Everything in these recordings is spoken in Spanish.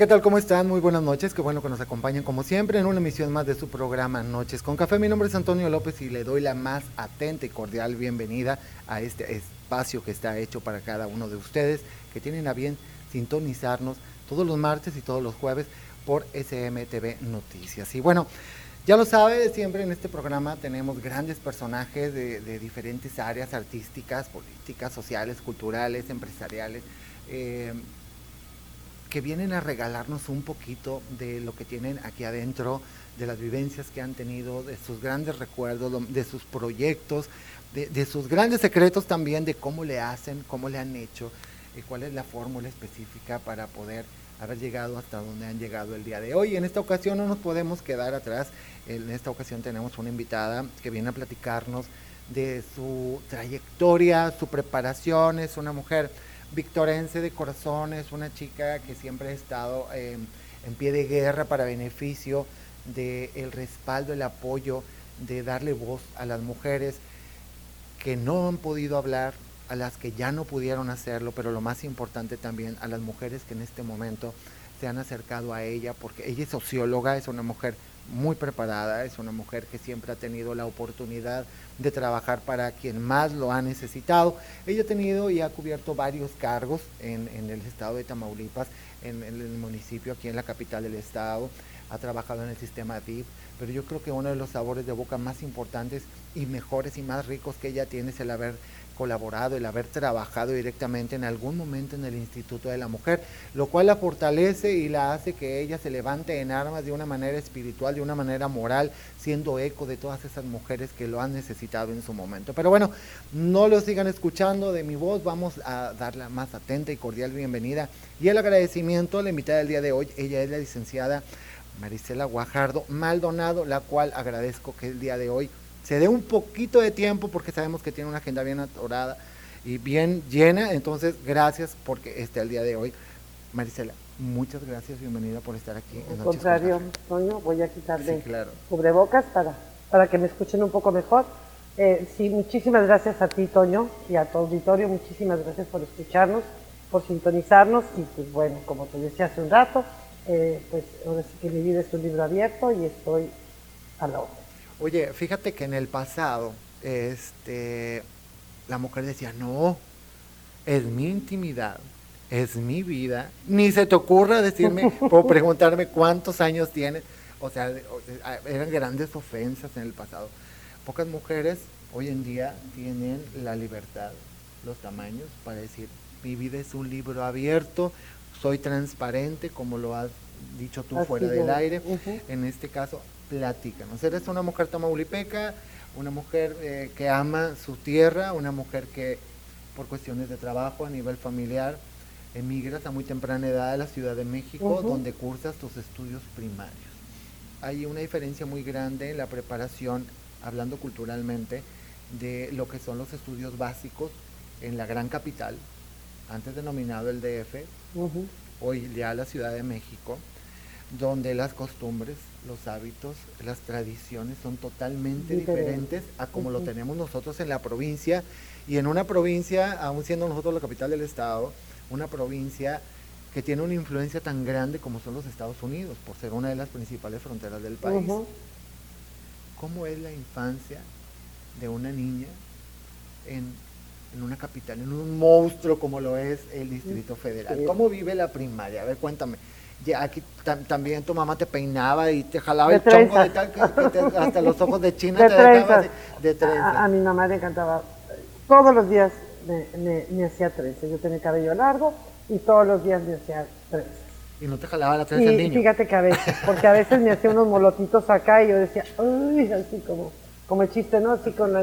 ¿qué tal? ¿Cómo están? Muy buenas noches. Qué bueno que nos acompañen como siempre en una emisión más de su programa Noches con Café. Mi nombre es Antonio López y le doy la más atenta y cordial bienvenida a este espacio que está hecho para cada uno de ustedes que tienen a bien sintonizarnos todos los martes y todos los jueves por SMTV Noticias. Y bueno, ya lo sabe, siempre en este programa tenemos grandes personajes de, diferentes áreas artísticas, políticas, sociales, culturales, empresariales. Eh, que vienen a regalarnos un poquito de lo que tienen aquí adentro, de las vivencias que han tenido, de sus grandes recuerdos, de sus proyectos, de, sus grandes secretos también, de cómo le hacen, cómo le han hecho, y cuál es la fórmula específica para poder haber llegado hasta donde han llegado el día de hoy. En esta ocasión no nos podemos quedar atrás, en esta ocasión tenemos una invitada que viene a platicarnos de su trayectoria, su preparación, es una mujer victorense de corazón, es una chica que siempre ha estado em, en pie de guerra para beneficio del el respaldo, el apoyo, de darle voz a las mujeres que no han podido hablar, a las que ya no pudieron hacerlo, pero lo más importante también a las mujeres que en este momento se han acercado a ella, porque ella es socióloga, es una mujer muy preparada, es una mujer que siempre ha tenido la oportunidad de trabajar para quien más lo ha necesitado. Ella ha tenido y ha cubierto varios cargos en, el estado de Tamaulipas, en, en, el municipio, aquí en la capital del estado, ha trabajado en el sistema DIF, pero yo creo que uno de los sabores de boca más importantes y mejores y más ricos que ella tiene es el haber colaborado, el haber trabajado directamente en algún momento en el Instituto de la Mujer, lo cual la fortalece y la hace que ella se levante en armas de una manera espiritual, de una manera moral, siendo eco de todas esas mujeres que lo han necesitado en su momento. Pero bueno, no lo sigan escuchando de mi voz, vamos a dar la más atenta y cordial bienvenida y el agradecimiento a la invitada del día de hoy, ella es la licenciada Marisela Guajardo Maldonado, la cual agradezco que el día de hoy se dé un poquito de tiempo porque sabemos que tiene una agenda bien atorada y bien llena. Entonces, gracias porque esté el día de hoy. Marisela, muchas gracias, bienvenida por estar aquí. Al contrario, Toño, voy a quitarle cubrebocas para, para que me escuchen un poco mejor. Eh, sí, muchísimas gracias a ti, Toño, y a tu auditorio, muchísimas gracias por escucharnos, por sintonizarnos, y pues bueno, como te decía hace un rato, eh, pues ahora sí que mi vida es un libro abierto y estoy a la hora. Oye, fíjate que en el pasado, este, la mujer decía, no, es mi intimidad, es mi vida, ni se te ocurra decirme o preguntarme cuántos años tienes. O sea, eran grandes ofensas en el pasado. Pocas mujeres hoy en día tienen la libertad, los tamaños para decir, mi vida es un libro abierto, soy transparente, como lo has dicho tú fuera del aire. En este caso, platícanos. Eres una mujer tamaulipeca, una mujer eh, que ama su tierra, una mujer que por cuestiones de trabajo a nivel familiar emigras a muy temprana edad a la Ciudad de México, donde cursas tus estudios primarios. Hay una diferencia muy grande en la preparación, hablando culturalmente, de lo que son los estudios básicos en la gran capital, antes denominado el DF, hoy ya la Ciudad de México, donde las costumbres, los hábitos, las tradiciones son totalmente diferentes a como lo tenemos nosotros en la provincia. Y en una provincia, aún siendo nosotros la capital del estado, una provincia que tiene una influencia tan grande como son los Estados Unidos, por ser una de las principales fronteras del país. ¿Cómo es la infancia de una niña en, una capital, en un monstruo como lo es el Distrito Federal? ¿Cómo vive la primaria? A ver, cuéntame ya aquí también tu mamá te peinaba y te jalaba el chongo de tal que, hasta los ojos de China te dejaba de, de A, mi mamá le encantaba. Todos los días me, me, hacía trenzas. Yo tenía cabello largo y todos los días me hacía trenzas. ¿Y no te jalaba la trenza el niño? Fíjate que a veces, porque a veces me hacía unos molotitos acá y yo decía, uy, así como como el chiste, ¿no? Así con la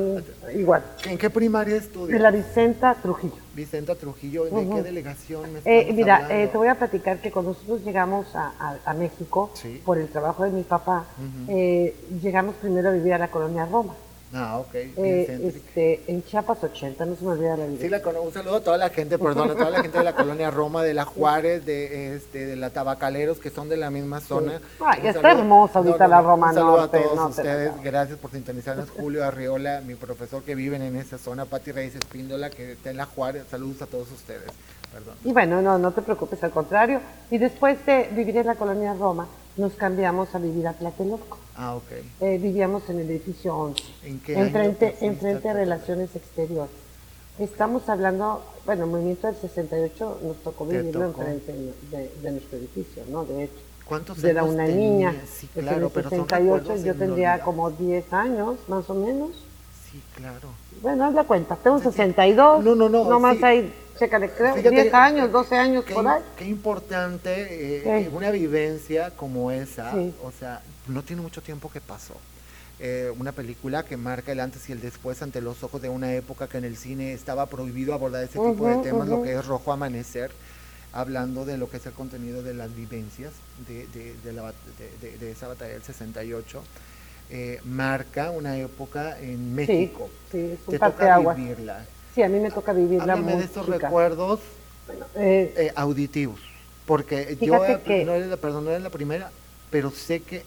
igual. ¿En qué primaria estudias? En la Vicenta Trujillo. Vicenta Trujillo, ¿de qué delegación me eh, Mira, eh, te voy a platicar que cuando nosotros llegamos a, México, por el trabajo de mi papá, eh, llegamos primero a vivir a la colonia Roma. Ah, ok. Eh, este, en Chiapas 80, no se me olvida la vida. Sí, la, un saludo a toda la gente, perdón, a toda la gente de la colonia Roma, de la Juárez, de, este, de la Tabacaleros, que son de la misma zona. Ay, está hermosa ahorita la Roma Un saludo a todos ustedes, gracias por sintonizarnos. Julio Arriola, mi profesor que viven en esa zona, Pati Reyes Espíndola, que está en la Juárez, saludos a todos ustedes. Perdón. Y bueno, no, no te preocupes, al contrario. Y después de vivir en la colonia Roma, nos cambiamos a vivir a Tlatelolco. Ah, ok. Eh, vivíamos en el edificio 11. ¿En qué enfrente, enfrente a Relaciones Exteriores. Estamos hablando, bueno, el movimiento del 68 nos tocó vivirlo enfrente de, nuestro edificio, ¿no? De hecho. ¿Cuántos años Era una niña. Sí, claro, en el 68 yo tendría como 10 años, más o menos. Sí, claro. Bueno, haz la cuenta, tengo 62. No, no, no. Nomás hay Chécale, creo, 10 años, 12 años qué, por ahí. Qué importante eh, una vivencia como esa, o sea, no tiene mucho tiempo que pasó. Eh, una película que marca el antes y el después ante los ojos de una época que en el cine estaba prohibido abordar ese tipo de temas, lo que es Rojo Amanecer, hablando de lo que es el contenido de las vivencias de, de, la, de esa batalla del 68. Eh, marca una época en México. Sí, sí es toca vivirla. Sí, a mí me toca vivirla Háblame de estos recuerdos eh, eh, auditivos, porque yo, no eres la, perdón, no eres la primera, pero sé que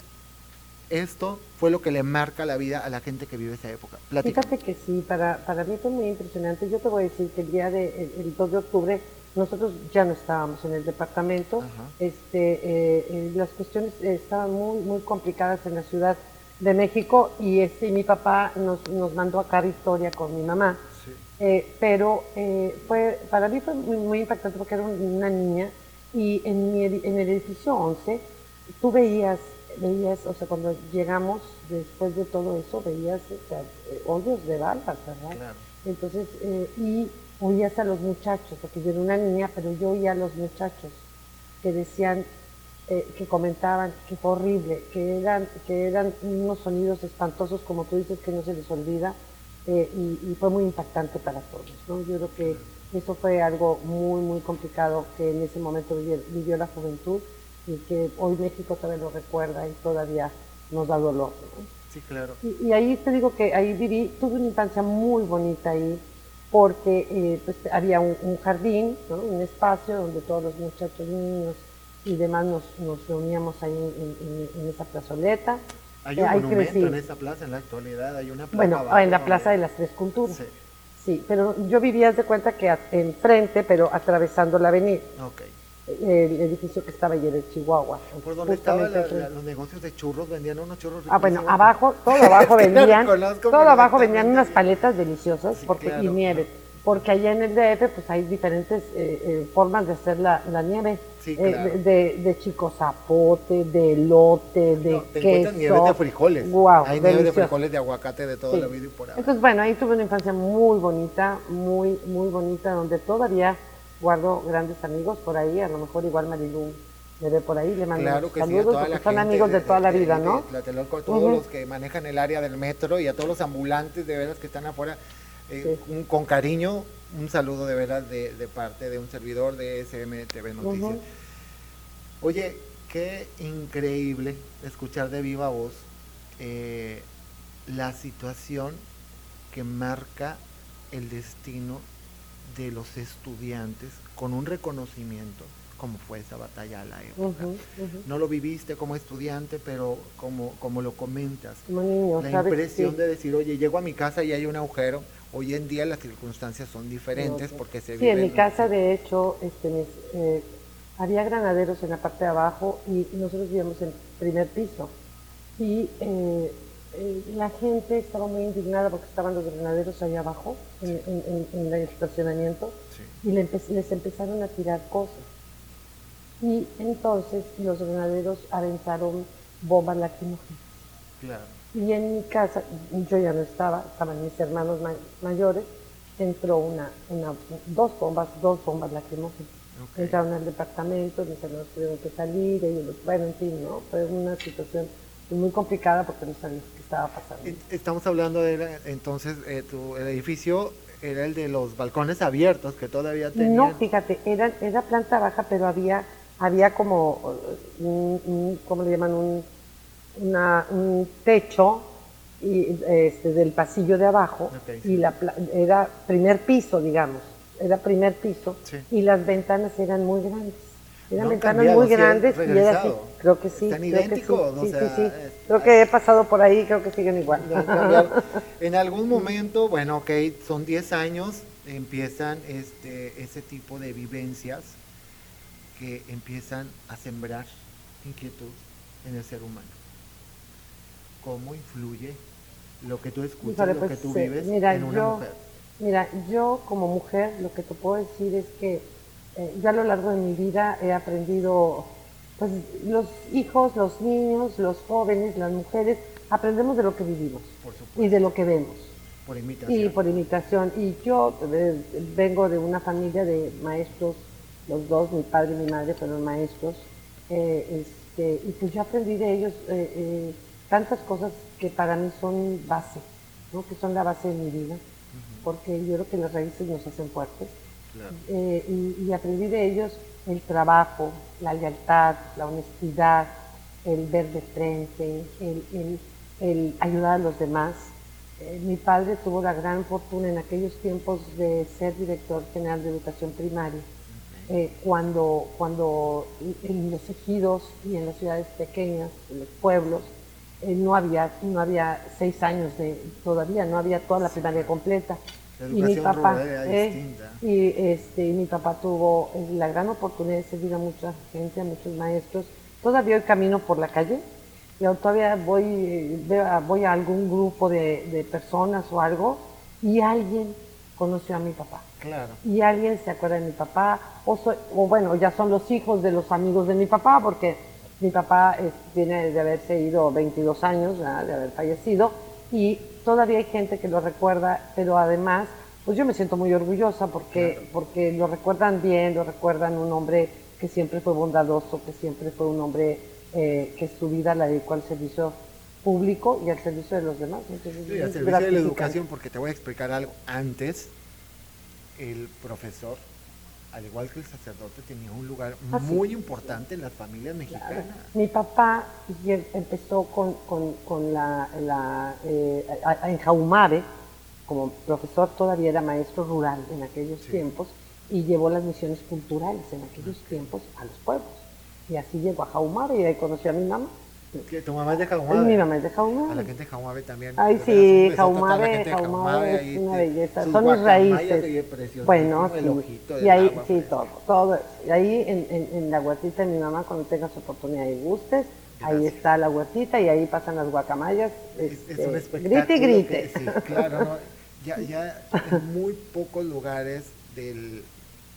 esto fue lo que le marca la vida a la gente que vive esa época. Fíjate que sí, para, para mí fue muy impresionante. Yo te voy a decir que el día de, el, 2 de octubre nosotros ya no estábamos en el departamento. Este, eh, las cuestiones estaban muy, muy complicadas en la ciudad de México y este, mi papá nos, nos mandó a cara historia con mi mamá. Eh, pero eh, fue, para mí fue muy, impactante porque era una niña y en, en el edificio 11 tú veías, veías, o sea, cuando llegamos después de todo eso, veías o sea, eh, hoyos de balas, ¿verdad? Entonces, y oías a los muchachos, porque yo era una niña, pero yo oía a los muchachos que decían, que comentaban que fue horrible, que eran, que eran unos sonidos espantosos, como tú dices, que no se les olvida eh, y, fue muy impactante para todos. ¿no? Yo creo que eso fue algo muy, muy complicado que en ese momento vivió, la juventud y que hoy México todavía lo recuerda y todavía nos da dolor. Sí, claro. Y, ahí te digo que ahí viví, tuve una infancia muy bonita ahí porque eh, pues, había un, jardín, un espacio donde todos los muchachos, niños y demás nos, nos reuníamos ahí en, en esa plazoleta hay un monumento en esa plaza en la actualidad, hay una plaza Bueno, en la Plaza de las Tres Culturas. Sí. sí pero yo vivía de cuenta que enfrente, pero atravesando la avenida. Ok. El edificio que estaba allí de Chihuahua. ¿Por dónde estaban los negocios de churros? Vendían unos churros Ah, bueno, abajo, todo abajo vendían, todo abajo vendían unas paletas deliciosas porque, y nieve porque allá en el DF pues hay diferentes eh, eh, formas de hacer la, nieve. Eh, de, de, chico zapote, de elote, de no, te queso. nieve de frijoles. Wow, hay nieve de frijoles, de aguacate, de toda la vida y por ahí. Entonces, bueno, ahí tuve una infancia muy bonita, muy, muy bonita, donde todavía guardo grandes amigos por ahí, a lo mejor igual Marilu me ve por ahí, le mando claro que saludos, sí, porque son amigos de, toda la vida, ¿no? a todos los que manejan el área del metro y a todos los ambulantes de veras que están afuera eh, con cariño, un saludo de veras de, parte de un servidor de SMTV Noticias. Oye, qué increíble escuchar de viva voz eh, la situación que marca el destino de los estudiantes con un reconocimiento como fue esa batalla a la época. No lo viviste como estudiante, pero como, como lo comentas, la impresión de decir, oye, llego a mi casa y hay un agujero, Hoy en día las circunstancias son diferentes porque se Sí, en mi casa de hecho este, eh, había granaderos en la parte de abajo y nosotros vivíamos en primer piso. Y eh, eh, la gente estaba muy indignada porque estaban los granaderos allá abajo, en, el estacionamiento, y les empezaron a tirar cosas. Y entonces los granaderos aventaron bombas lacrimógenas. Claro. Y en mi casa, yo ya no estaba, estaban mis hermanos mayores, entró una, una, dos bombas, dos bombas lacrimógenas. Entraron al departamento, mis hermanos tuvieron que salir, ellos, bueno, en fin, ¿no? Fue una situación muy complicada porque no sabíamos qué estaba pasando. Estamos hablando de, entonces, eh, tu, el edificio era el de los balcones abiertos que todavía tenían. No, fíjate, era, era planta baja, pero había, había como, un, ¿cómo le llaman? Un una, un techo y, este, del pasillo de abajo y la, era primer piso, digamos, era primer piso y las ventanas eran muy grandes. Eran ventanas muy grandes y era creo que sí. ¿Están idénticos? sí, sí, sí, Creo que he pasado por ahí, creo que siguen igual. en algún momento, bueno, ok, son 10 años, empiezan este, ese tipo de vivencias que empiezan a sembrar inquietud en el ser humano. ¿Cómo influye lo que tú escuchas, lo que pues, tú vives en una mujer? Mira, yo como mujer lo que te puedo decir es que eh, yo a lo largo de mi vida he aprendido, pues los hijos, los niños, los jóvenes, las mujeres, aprendemos de lo que vivimos y de lo que vemos. Por imitación. Y por imitación. Y yo eh, vengo de una familia de maestros, los dos, mi padre y mi madre fueron maestros, eh, este, y pues yo aprendí de ellos tantas cosas que para mí son base, ¿no? que son la base de mi vida, porque yo creo que las raíces nos hacen fuertes. Eh, y, aprendí de ellos el trabajo, la lealtad, la honestidad, el ver de frente, el, ayudar a los demás. Eh, mi padre tuvo la gran fortuna en aquellos tiempos de ser director general de educación primaria. Eh, cuando, cuando en los ejidos y en las ciudades pequeñas, en los pueblos, eh, no, había, no había seis años de, todavía, no había toda la primaria completa. y mi papá, eh, y este, mi papá tuvo eh, la gran oportunidad de servir a mucha gente, a muchos maestros. Todavía hoy camino por la calle y todavía voy, voy a algún grupo de, personas o algo y alguien conoció a mi papá. Claro. Y alguien se acuerda de mi papá, o, o bueno, ya son los hijos de los amigos de mi papá, porque mi papá tiene de haberse ido 22 años, de haber fallecido, y todavía hay gente que lo recuerda, pero además, pues yo me siento muy orgullosa porque, porque lo recuerdan bien, lo recuerdan un hombre que siempre fue bondadoso, que siempre fue un hombre eh, que su vida la dedicó al servicio público y al servicio de los demás. sí, al servicio de la educación, porque te voy a explicar algo. Antes, el profesor al igual que el sacerdote, tenía un lugar ah, muy importante en las familias mexicanas. Mi papá empezó con, con, la, la eh, en Jaumare, como profesor todavía era maestro rural en aquellos tiempos, y llevó las misiones culturales en aquellos tiempos a los pueblos. Y así llegó a Jaumare y ahí conoció a mi mamá. ¿Tu mamá es de Jaumabe? Mi mamá es de Jaumabe. A la gente de Jaumabe también. Ay, sí, Jaumabe, Jaumabe es una belleza. Son mis raíces. Bueno, sí. Y ahí, sí, todo, todo. Y ahí en, en, en, la huertita de mi mamá, cuando tengas oportunidad y gustes, ahí está la huertita y ahí pasan las guacamayas. es, este, un espectáculo. Grite y grite. sí, claro, ¿no? ya, ya en muy pocos lugares de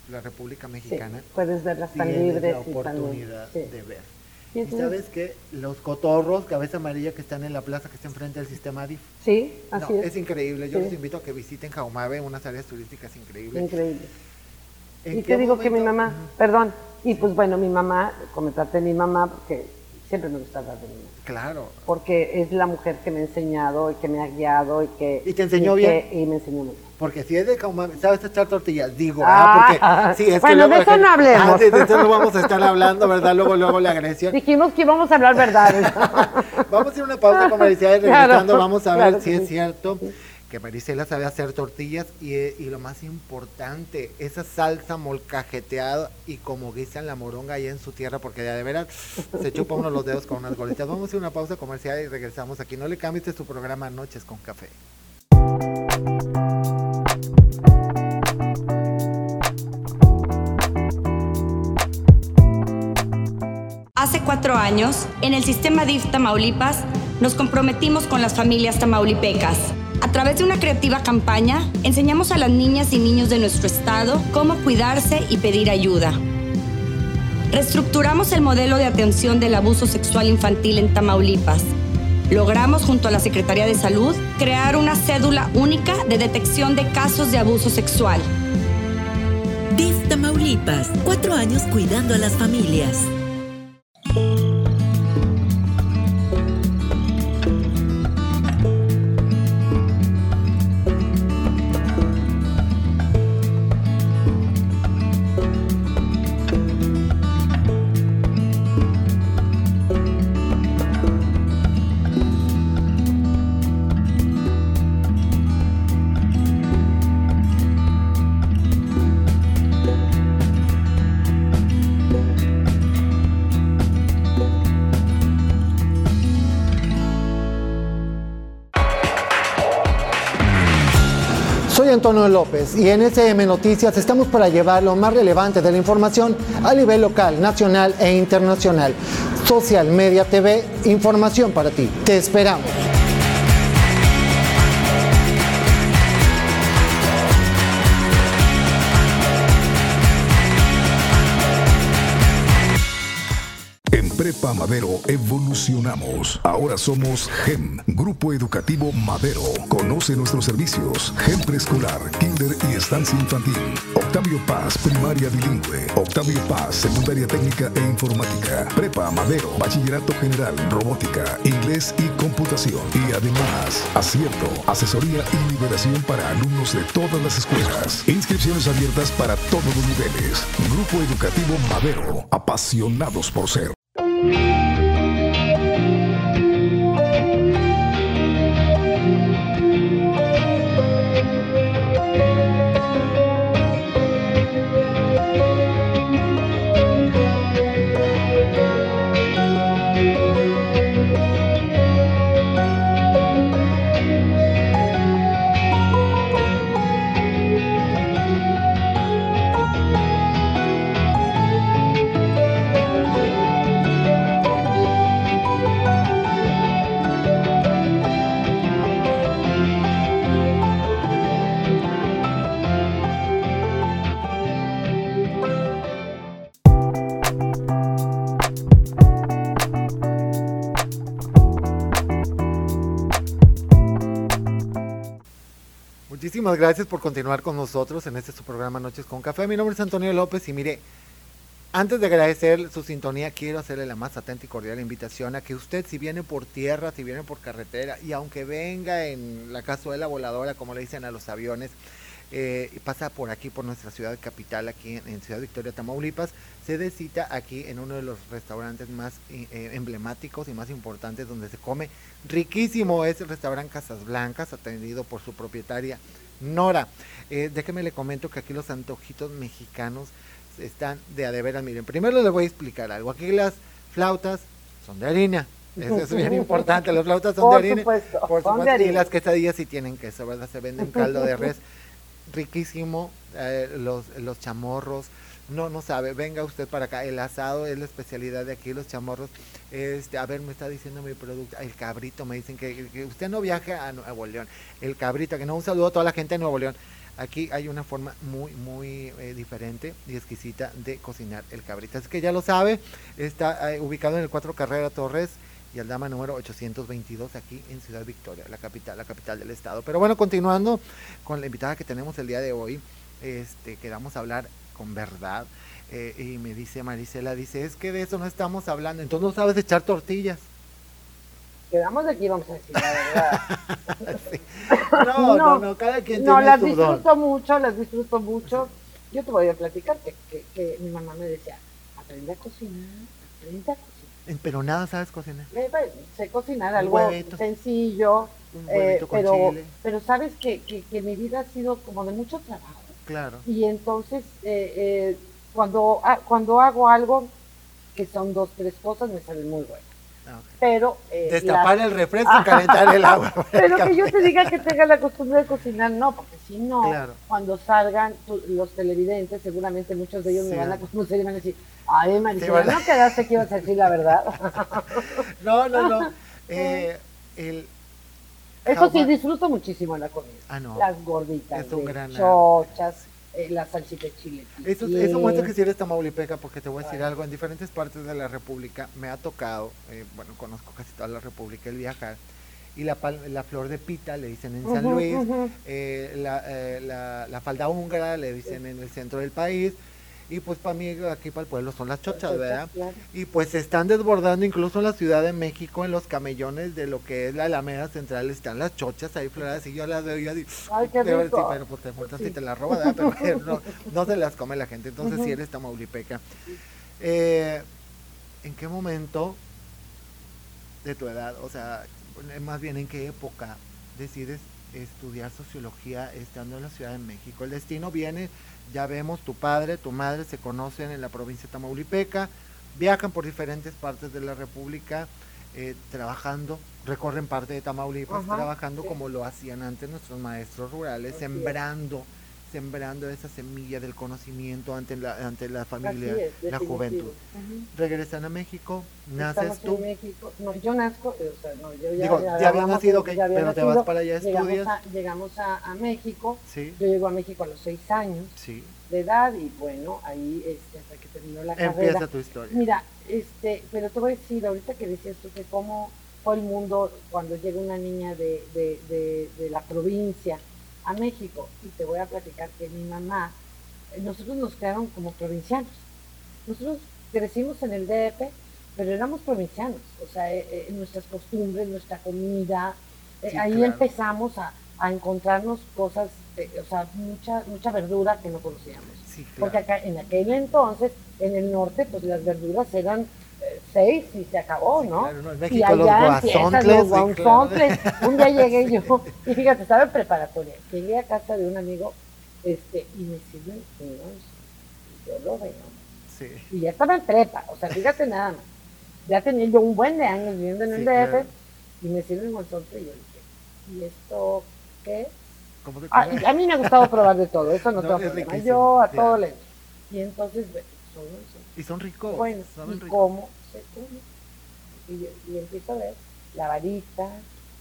la República Mexicana puedes verlas tan libres la oportunidad de ver. Y, sabes que los cotorros, cabeza amarilla que están en la plaza que está enfrente del sistema DIF. Sí, así es. Es increíble. Yo les invito a que visiten Jaumabe, unas áreas turísticas increíbles. Increíble. Y te digo que mi mamá, perdón, y pues bueno, mi mamá, comentarte de mi mamá, porque siempre me gusta hablar de mi mamá. Claro. Porque es la mujer que me ha enseñado y que me ha guiado y que... ¿Y te enseñó bien? y me enseñó bien. Porque si es de ¿sabes echar tortillas? Digo, ah, porque sí, es bueno, de eso no hablemos. Ah, de eso no vamos a estar hablando, ¿verdad? Luego, luego la agresión. Dijimos que íbamos a hablar verdades. vamos a hacer una pausa comercial y regresando vamos a ver si es cierto que Marisela sabe hacer tortillas y, y, lo más importante, esa salsa molcajeteada y como guisan la moronga allá en su tierra, porque ya de veras se chupa uno los dedos con unas golitas. Vamos a hacer una pausa comercial y regresamos aquí. No le cambies su programa Noches con Café. Hace cuatro años, en el sistema DIF Tamaulipas, nos comprometimos con las familias tamaulipecas. A través de una creativa campaña, enseñamos a las niñas y niños de nuestro estado cómo cuidarse y pedir ayuda. Reestructuramos el modelo de atención del abuso sexual infantil en Tamaulipas. Logramos, junto a la Secretaría de Salud, crear una cédula única de detección de casos de abuso sexual. DIF Tamaulipas, cuatro años cuidando a las familias. Antonio López y en SM Noticias estamos para llevar lo más relevante de la información a nivel local, nacional e internacional. Social Media TV, información para ti. Te esperamos. Prepa Madero evolucionamos. Ahora somos GEM, Grupo Educativo Madero. Conoce nuestros servicios. GEM Preescolar, Kinder y Estancia Infantil. Octavio Paz, Primaria Bilingüe. Octavio Paz, Secundaria Técnica e Informática. Prepa Madero, Bachillerato General, Robótica, Inglés y Computación. Y además, acierto, asesoría y liberación para alumnos de todas las escuelas. Inscripciones abiertas para todos los niveles. Grupo Educativo Madero, apasionados por ser. Música Muchísimas gracias por continuar con nosotros en este su programa Noches con Café. Mi nombre es Antonio López y mire, antes de agradecer su sintonía, quiero hacerle la más atenta y cordial invitación a que usted, si viene por tierra, si viene por carretera, y aunque venga en la cazuela voladora, como le dicen a los aviones, eh, pasa por aquí, por nuestra ciudad capital, aquí en, Ciudad Victoria, Tamaulipas, se dé cita aquí en uno de los restaurantes más eh, emblemáticos y más importantes donde se come riquísimo. Es el restaurante Casas Blancas, atendido por su propietaria Nora. Eh, déjeme le comento que aquí los antojitos mexicanos están de a de veras. Miren, primero les voy a explicar algo. Aquí las flautas son de harina. Eso es bien importante. Las flautas son de harina. por supuesto. Y las quesadillas sí tienen queso, ¿verdad? Se venden caldo de res. Riquísimo. Eh, los, los chamorros, no, no sabe, venga usted para acá, el asado es la especialidad de aquí, los chamorros, este, a ver, me está diciendo mi producto, el cabrito, me dicen que, usted no viaja a Nuevo León, el cabrito, que no, un saludo a toda la gente de Nuevo León, aquí hay una forma muy, muy eh, diferente y exquisita de cocinar el cabrito, así que ya lo sabe, está eh, ubicado en el 4 Carrera Torres, y al dama número 822 aquí en Ciudad Victoria, la capital, la capital del estado. Pero bueno, continuando con la invitada que tenemos el día de hoy, este, quedamos a hablar con verdad. Eh, y me dice Marisela, dice, es que de eso no estamos hablando, entonces no sabes echar tortillas. Quedamos aquí, vamos a decir la verdad. no, no, no, cada quien No, las disfruto mucho, las disfruto mucho. Yo te voy a platicar que, que, mi mamá me decía, aprende a cocinar, aprende a cocinar. Pero nada sabes cocinar. Eh, pues, sé cocinar algo sencillo, eh, pero, pero sabes que, que mi vida ha sido como de mucho trabajo Claro. Y entonces, eh, eh, cuando, ah, cuando hago algo, que son dos, tres cosas, me salen muy buenas. Ah, pero eh, destapar el refresco y calentar el agua pero que yo te diga que tenga la costumbre de cocinar no porque si no cuando salgan los televidentes seguramente muchos de ellos me van a conocer y van a decir ay Maricela no quedaste que ibas a decir la verdad no no no. Eh, el eso sí, disfruto muchísimo la comida. Ah, no. Las gorditas, es chochas, eh, la salsita de chile. Eso, eso muestra que si eres tamaulipeca, porque te voy a decir algo, en diferentes partes de la República me ha tocado, eh, bueno, conozco casi toda la República, el viajar, y la, la flor de pita le dicen en San Luis, eh, la, la, la falda húngara le dicen en el centro del país, y pues para mí aquí para el pueblo son las chochas, ¿verdad? Y pues se están desbordando incluso en la Ciudad de México, en los camellones de lo que es la Alameda Central, están las chochas ahí floradas y yo las veo y yo digo, Ay, qué rico. Sí, pero pues te muertas y te las roba, ¿verdad? Pero no, no, se las come la gente, entonces si eres tamaulipeca. Eh, ¿En qué momento de tu edad, o sea, más bien en qué época decides estudiar sociología estando en la Ciudad de México? El destino viene ya vemos, tu padre, tu madre se conocen en la provincia de Tamaulipeca, viajan por diferentes partes de la República. eh, trabajando, recorren parte de Tamaulipas, trabajando como lo hacían antes nuestros maestros rurales, sembrando sembrando esa semilla del conocimiento ante la, ante la familia, la juventud. Regresan a México, naces tú. No, yo nazco, o sea, no, yo ya, Digo, ya, había nacido, pero te vas para allá, estudias. Llegamos a, México, yo llego a México a los seis años de edad y bueno, ahí este, hasta que terminó la carrera. Empieza tu historia. Mira, este, pero te voy a decir, ahorita que decías tú que cómo fue el mundo cuando llega una niña de, de, de, de la provincia, a México y te voy a platicar que mi mamá, eh, nosotros nos quedaron como provincianos. Nosotros crecimos en el DF, pero éramos provincianos, o sea, eh, eh, nuestras costumbres, nuestra comida, ahí empezamos a, encontrarnos cosas, o sea, mucha, mucha verdura que no conocíamos. Porque acá en aquel entonces, en el norte, pues las verduras eran seis y se acabó, ¿no? y allá empiezan los guasontles. Un día llegué yo, y fíjate, estaba en preparatoria, llegué a casa de un amigo este, y me sirven unos, yo lo veo. Sí. Y ya estaba en prepa, o sea, fíjate nada más. Ya tenía yo un buen de años viviendo en el DF y me sirven guasontle y yo dije, ¿y esto qué ah, a mí me ha gustado probar de todo, eso no, tengo problema. Yo a todo le Y entonces, son y son ricos. Bueno, ¿y cómo se come? Y, empiezo a ver la varita,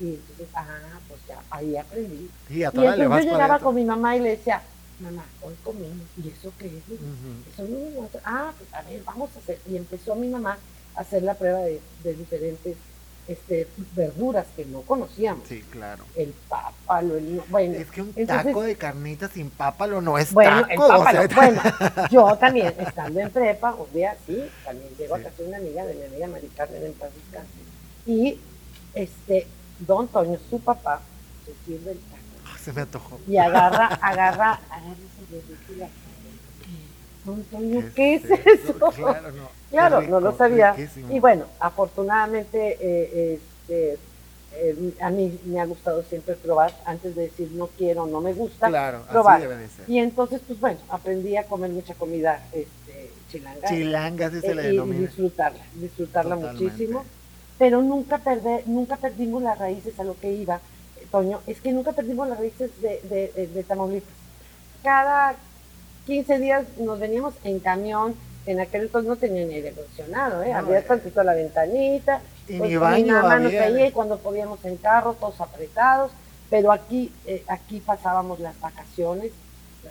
y entonces, ah, pues ya, ahí aprendí. Y, entonces yo llegaba con mi mamá y le decía, mamá, hoy comimos, ¿y eso qué es? Eso no Ah, pues a ver, vamos a hacer. Y empezó mi mamá a hacer la prueba de, de diferentes este, verduras que no conocíamos. Sí, claro. El pápalo, el... Bueno, es que un taco de carnitas sin pápalo no es bueno, taco. bueno, yo también, estando en prepa, un día sí, también llego a casa de una amiga, de mi amiga Mari Carmen en paz y este, don Toño, su papá, se sirve el taco. Ah, se me antojó. Y agarra, agarra, agarra ese Don Toño, ¿qué es, eso? Claro, no Claro, no lo sabía. Y bueno, afortunadamente eh, este, eh, a mí me ha gustado siempre probar, antes de decir no quiero, no me gusta, claro, probar. Así debe de ser. Y entonces, pues bueno, aprendí a comer mucha comida este, chilanga. Chilangas, se le denomina. Y disfrutarla, disfrutarla muchísimo. Pero nunca, perdé, nunca perdimos las raíces a lo que iba, Toño, es que nunca perdimos las raíces de, de, de Tamaulipas. Cada 15 días nos veníamos en camión, en aquel entonces no tenía ni aire acondicionado, ¿eh? había eh. tantito la ventanita, y pues, mi baño mamá nos y cuando podíamos en carro, todos apretados, pero aquí, eh, aquí pasábamos las vacaciones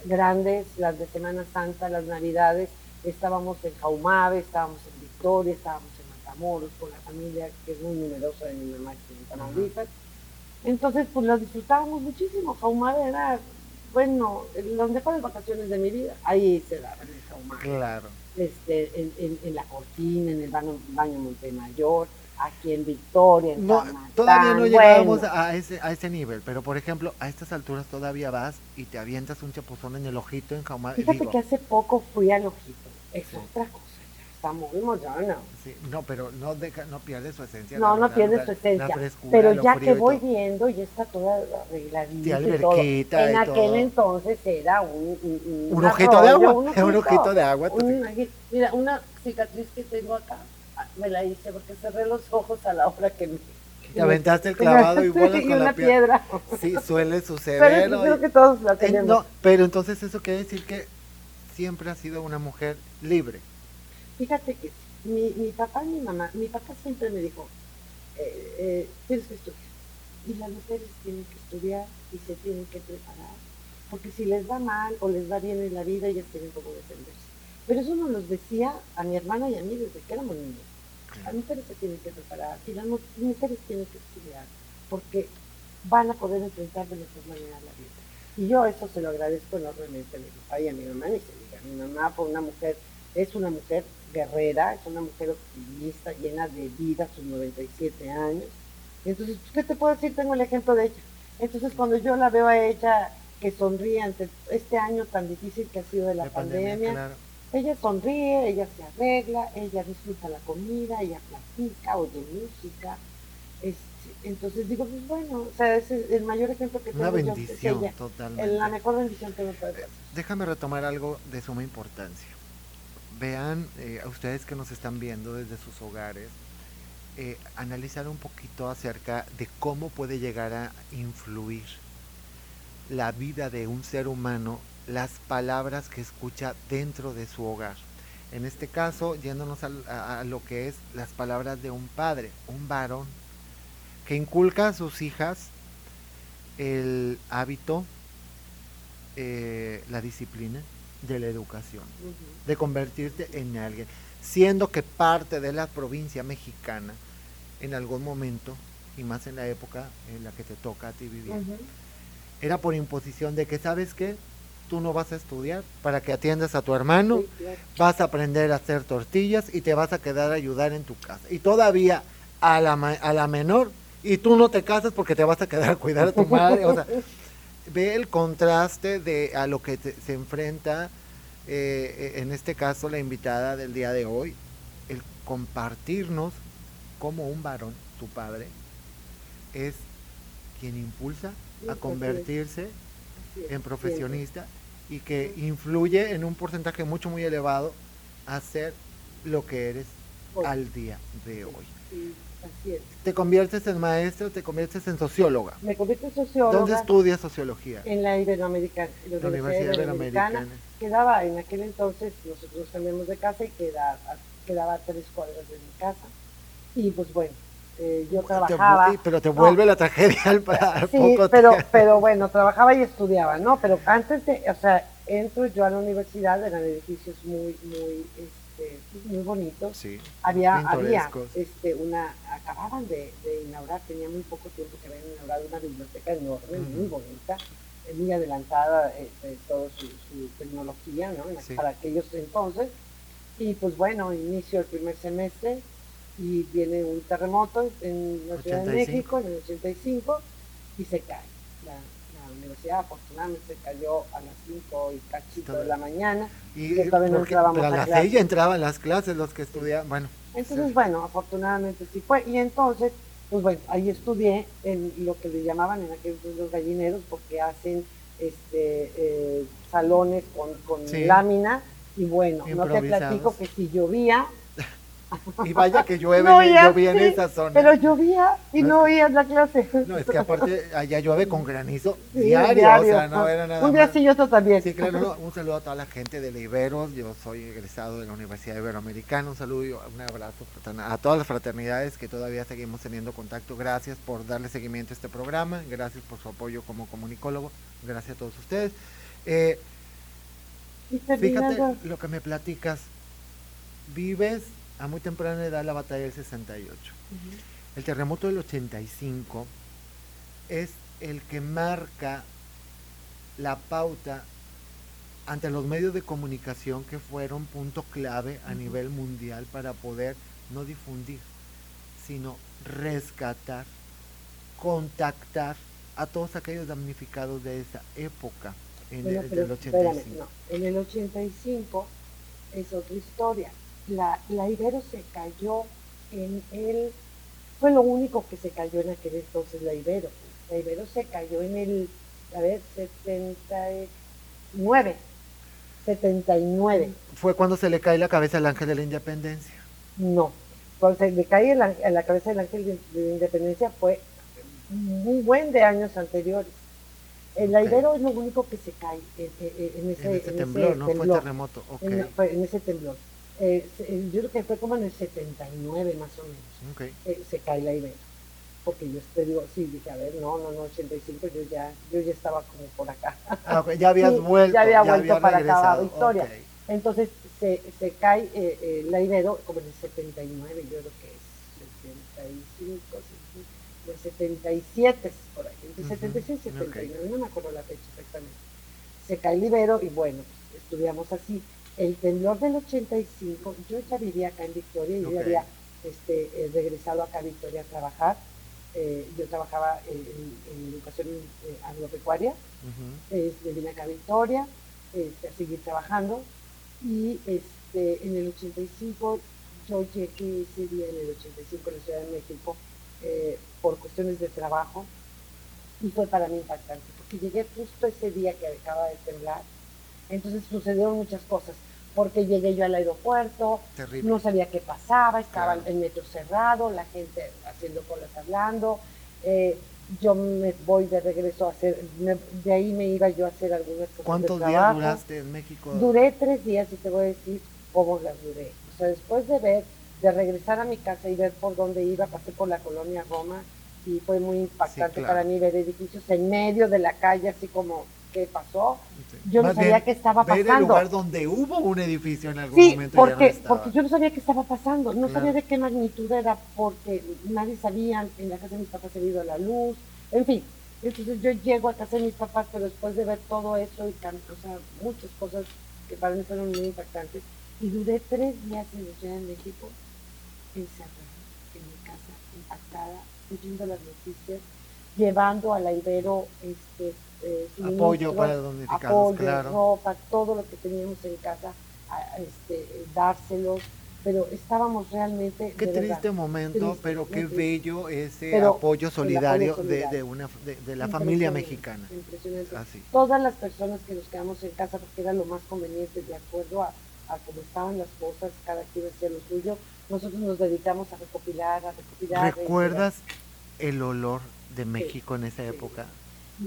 grandes, las de Semana Santa, las Navidades, estábamos en Jaumave, estábamos en Victoria, estábamos en Matamoros con la familia que es muy numerosa de mi mamá en Tamaulipas. Entonces, pues lo disfrutábamos muchísimo. Jaumave era, bueno, las mejores vacaciones de mi vida, ahí se daban en Jaumave. Claro este, en, en, la Cortina, en el baño, baño Montemayor, aquí en Victoria, en no, Todavía no llegamos a, ese, a ese nivel, pero por ejemplo, a estas alturas todavía vas y te avientas un chapuzón en el ojito en Jaumar. Fíjate que hace poco fui al ojito, es otra cosa está muy moderna. Sí, no, pero no deja, no pierde su esencia. No, no pierde su esencia. pero ya que voy viendo, ya está toda arregladita. Y todo. En aquel entonces era un, un, un, ojito de agua. Un un ojito de agua. mira, una cicatriz que tengo acá, me la hice porque cerré los ojos a la hora que me. Te aventaste el clavado igual con una la piedra. Sí, suele suceder. Pero creo que todos la tenemos. no, pero entonces eso quiere decir que siempre ha sido una mujer libre. Fíjate que mi, mi papá y mi mamá, mi papá siempre me dijo, eh, eh, tienes que estudiar. Y las mujeres tienen que estudiar y se tienen que preparar. Porque si les va mal o les va bien en la vida, ellas tienen como defenderse. Pero eso nos lo decía a mi hermana y a mí desde que éramos niños. Las mujeres se tienen que preparar y las mujeres tienen que estudiar porque van a poder enfrentar de mejor manera la vida. Y yo eso se lo agradezco enormemente a mi papá y a mi mamá, y se diga. Mi mamá fue una mujer, es una mujer guerrera, es una mujer optimista, llena de vida, sus 97 años. Entonces, ¿qué te puedo decir? Tengo el ejemplo de ella. Entonces, cuando yo la veo a ella que sonríe ante este año tan difícil que ha sido de la, pandemia, ella sonríe, ella se arregla, ella disfruta la comida, ella platica, oye música. entonces digo, pues bueno, o sea, es el mayor ejemplo que tengo Una bendición, totalmente. La mejor bendición que me puede dar. Déjame retomar algo de suma importancia vean eh, a ustedes que nos están viendo desde sus hogares, eh, analizar un poquito acerca de cómo puede llegar a influir la vida de un ser humano las palabras que escucha dentro de su hogar. En este caso, yéndonos a, lo que es las palabras de un padre, un varón, que inculca a sus hijas el hábito, eh, la disciplina de la educación, de convertirte en alguien, siendo que parte de la provincia mexicana, en algún momento, y más en la época en la que te toca a ti vivir, era por imposición de que, ¿sabes qué? tú no vas a estudiar para que atiendas a tu hermano, vas a aprender a hacer tortillas y te vas a quedar a ayudar en tu casa. Y todavía a la, a la menor, y tú no te casas porque te vas a quedar a cuidar a tu madre. O sea, ve el contraste de a lo que se enfrenta, eh, en este caso la invitada del día de hoy, el compartirnos como un varón, tu padre, es quien impulsa a convertirse en profesionista y que influye en un porcentaje mucho muy elevado a ser lo que eres al día de hoy. Así es. ¿Te conviertes en maestro te conviertes en socióloga? Me convierto en socióloga. ¿Dónde estudias sociología? En la Iberoamericana. la, Universidad, Iberoamericana. Quedaba en aquel entonces, nosotros cambiamos de casa y quedaba, quedaba a tres cuadras de mi casa. Y pues bueno, eh, yo trabajaba. pero te vuelve la tragedia al para Sí, pero, pero bueno, trabajaba y estudiaba, ¿no? Pero antes de, o sea, entro yo a la universidad, eran edificios muy, muy, este, muy bonitos. Sí, había, había este, una, acababan de, inaugurar, tenía muy poco tiempo que habían inaugurado una biblioteca enorme, muy bonita, eh, muy adelantada de toda su, tecnología, ¿no? Para aquellos entonces. Y pues bueno, inicio el primer semestre y viene un terremoto en la Ciudad de México en el 85 y se cae. Afortunadamente cayó a las 5 y cachito de la mañana y, a las 6 ya entraban las clases los que estudiaban, bueno. Entonces, bueno, afortunadamente sí fue. Y entonces, pues bueno, ahí estudié en lo que le llamaban en aquellos los gallineros porque hacen este eh, salones con, con lámina y bueno, no te platico que si llovía y vaya que llueve, no, llovía en esa zona. Pero llovía y no, oías la clase. No, es que aparte allá llueve con granizo diario, o sea, no era nada Un día sí y otro también. Sí, claro, un saludo a toda la gente de Iberos, yo soy egresado de la Universidad Iberoamericana, un saludo y un abrazo a todas las fraternidades que todavía seguimos teniendo contacto. Gracias por darle seguimiento a este programa, gracias por su apoyo como comunicólogo, gracias a todos ustedes. Eh, fíjate lo que me platicas, vives a muy temprana edad la batalla del 68. El terremoto del 85 es el que marca la pauta ante los medios de comunicación que fueron punto clave a nivel mundial para poder no difundir, sino rescatar, contactar a todos aquellos damnificados de esa época en el, 85. En el 85 es otra historia la, la Ibero se cayó en el, fue lo único que se cayó en aquel entonces la Ibero. La Ibero se cayó en el, a ver, 79. 79. ¿Fue cuando se le cae la cabeza al ángel de la independencia? No, cuando se le cae la, la cabeza del ángel de, la independencia fue muy buen de años anteriores. El Ibero es lo único que se cae en, ese, temblor, no fue terremoto. En, en, ese temblor. Eh, yo creo que fue como en el 79 más o menos, eh, se cae la Ibero. Porque yo te digo, sí, dije, a ver, no, no, no, 85, yo ya, yo ya estaba como por acá. Ah, ya habías vuelto. Ya había vuelto para acá Victoria. Entonces se, se cae eh, la Ibero como en el 79, yo creo que es 75, el 77 por ahí, entre 76 y 79, no me acuerdo la fecha exactamente. Se cae el Ibero y bueno, pues, estudiamos así el temblor del 85, yo ya vivía acá en Victoria, yo ya había este, eh, regresado acá a Victoria a trabajar. Eh, yo trabajaba en, educación eh, agropecuaria, uh vine acá a Victoria este, a seguir trabajando y este, en el 85 yo llegué ese día en el 85 en la Ciudad de México por cuestiones de trabajo y fue para mí impactante porque llegué justo ese día que acaba de temblar entonces sucedieron muchas cosas porque llegué yo al aeropuerto, no sabía qué pasaba, estaba el metro cerrado, la gente haciendo colas hablando. Eh, yo me voy de regreso a hacer, de ahí me iba yo a hacer algunas cosas. ¿Cuántos días duraste en México? Duré tres días y te voy a decir cómo las duré. O sea, después de ver, de regresar a mi casa y ver por dónde iba, pasé por la colonia Roma y fue muy impactante para mí ver edificios en medio de la calle, así como, ¿qué pasó? Yo no sabía qué estaba pasando. El lugar donde hubo un edificio en algún sí, momento. Porque, porque yo no sabía qué estaba pasando, no sabía de qué magnitud era, porque nadie sabía, en la casa de mis papás se había ido la luz, en fin. Entonces yo llego a casa de mis papás, pero después de ver todo eso y o sea, muchas cosas que para mí fueron muy impactantes, y duré tres días en la Ciudad de México encerrada en mi casa, impactada, oyendo las noticias, llevando a la Ibero este, eh, apoyo para los apoyo, claro. ropa, todo lo que teníamos en casa, este, dárselos, pero estábamos realmente... Qué triste momento, pero qué bello ese apoyo solidario, De, de, una, de, la familia mexicana. Impresionante. Así. Todas las personas que nos quedamos en casa, porque era lo más conveniente, de acuerdo a, a cómo estaban las cosas, cada quien hacía lo suyo, nosotros nos dedicamos a recopilar, a recopilar. ¿Recuerdas el olor de México en esa época?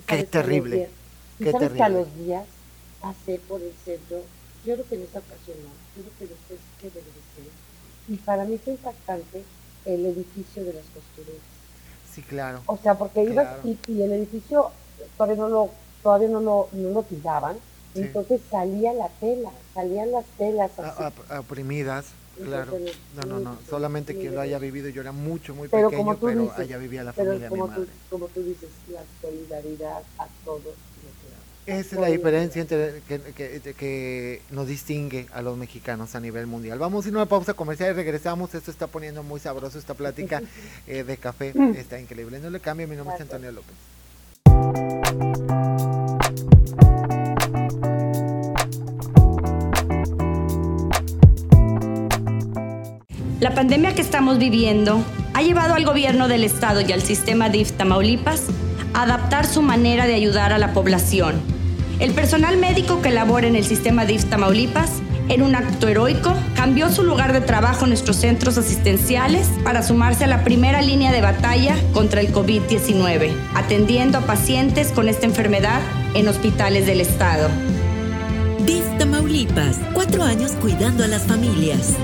Qué terrible. Qué sabes terrible. que a los días pasé por el centro, yo creo que en esa ocasión no, yo creo que después que regresé. Y para mí fue impactante el edificio de las costureras. Sí, claro. O sea, porque ibas y, el edificio todavía no lo, todavía no lo, no lo tiraban, entonces salía la tela, salían las telas así. oprimidas. Claro, no, no, no, solamente que lo haya vivido, yo era mucho, muy pequeño, pero dices, allá vivía la familia como mi madre. Tú, como tú dices, la solidaridad a todos. Esa es la diferencia entre que, que, que, nos distingue a los mexicanos a nivel mundial. Vamos a ir a una pausa comercial y regresamos. Esto está poniendo muy sabroso esta plática eh, de café. Está increíble. No le cambie, mi nombre es Antonio López. La pandemia que estamos viviendo ha llevado al gobierno del estado y al sistema DIF Tamaulipas a adaptar su manera de ayudar a la población. El personal médico que labora en el sistema DIF Tamaulipas, en un acto heroico, cambió su lugar de trabajo en nuestros centros asistenciales para sumarse a la primera línea de batalla contra el COVID-19, atendiendo a pacientes con esta enfermedad en hospitales del estado. DIF Tamaulipas, cuatro años cuidando a las familias.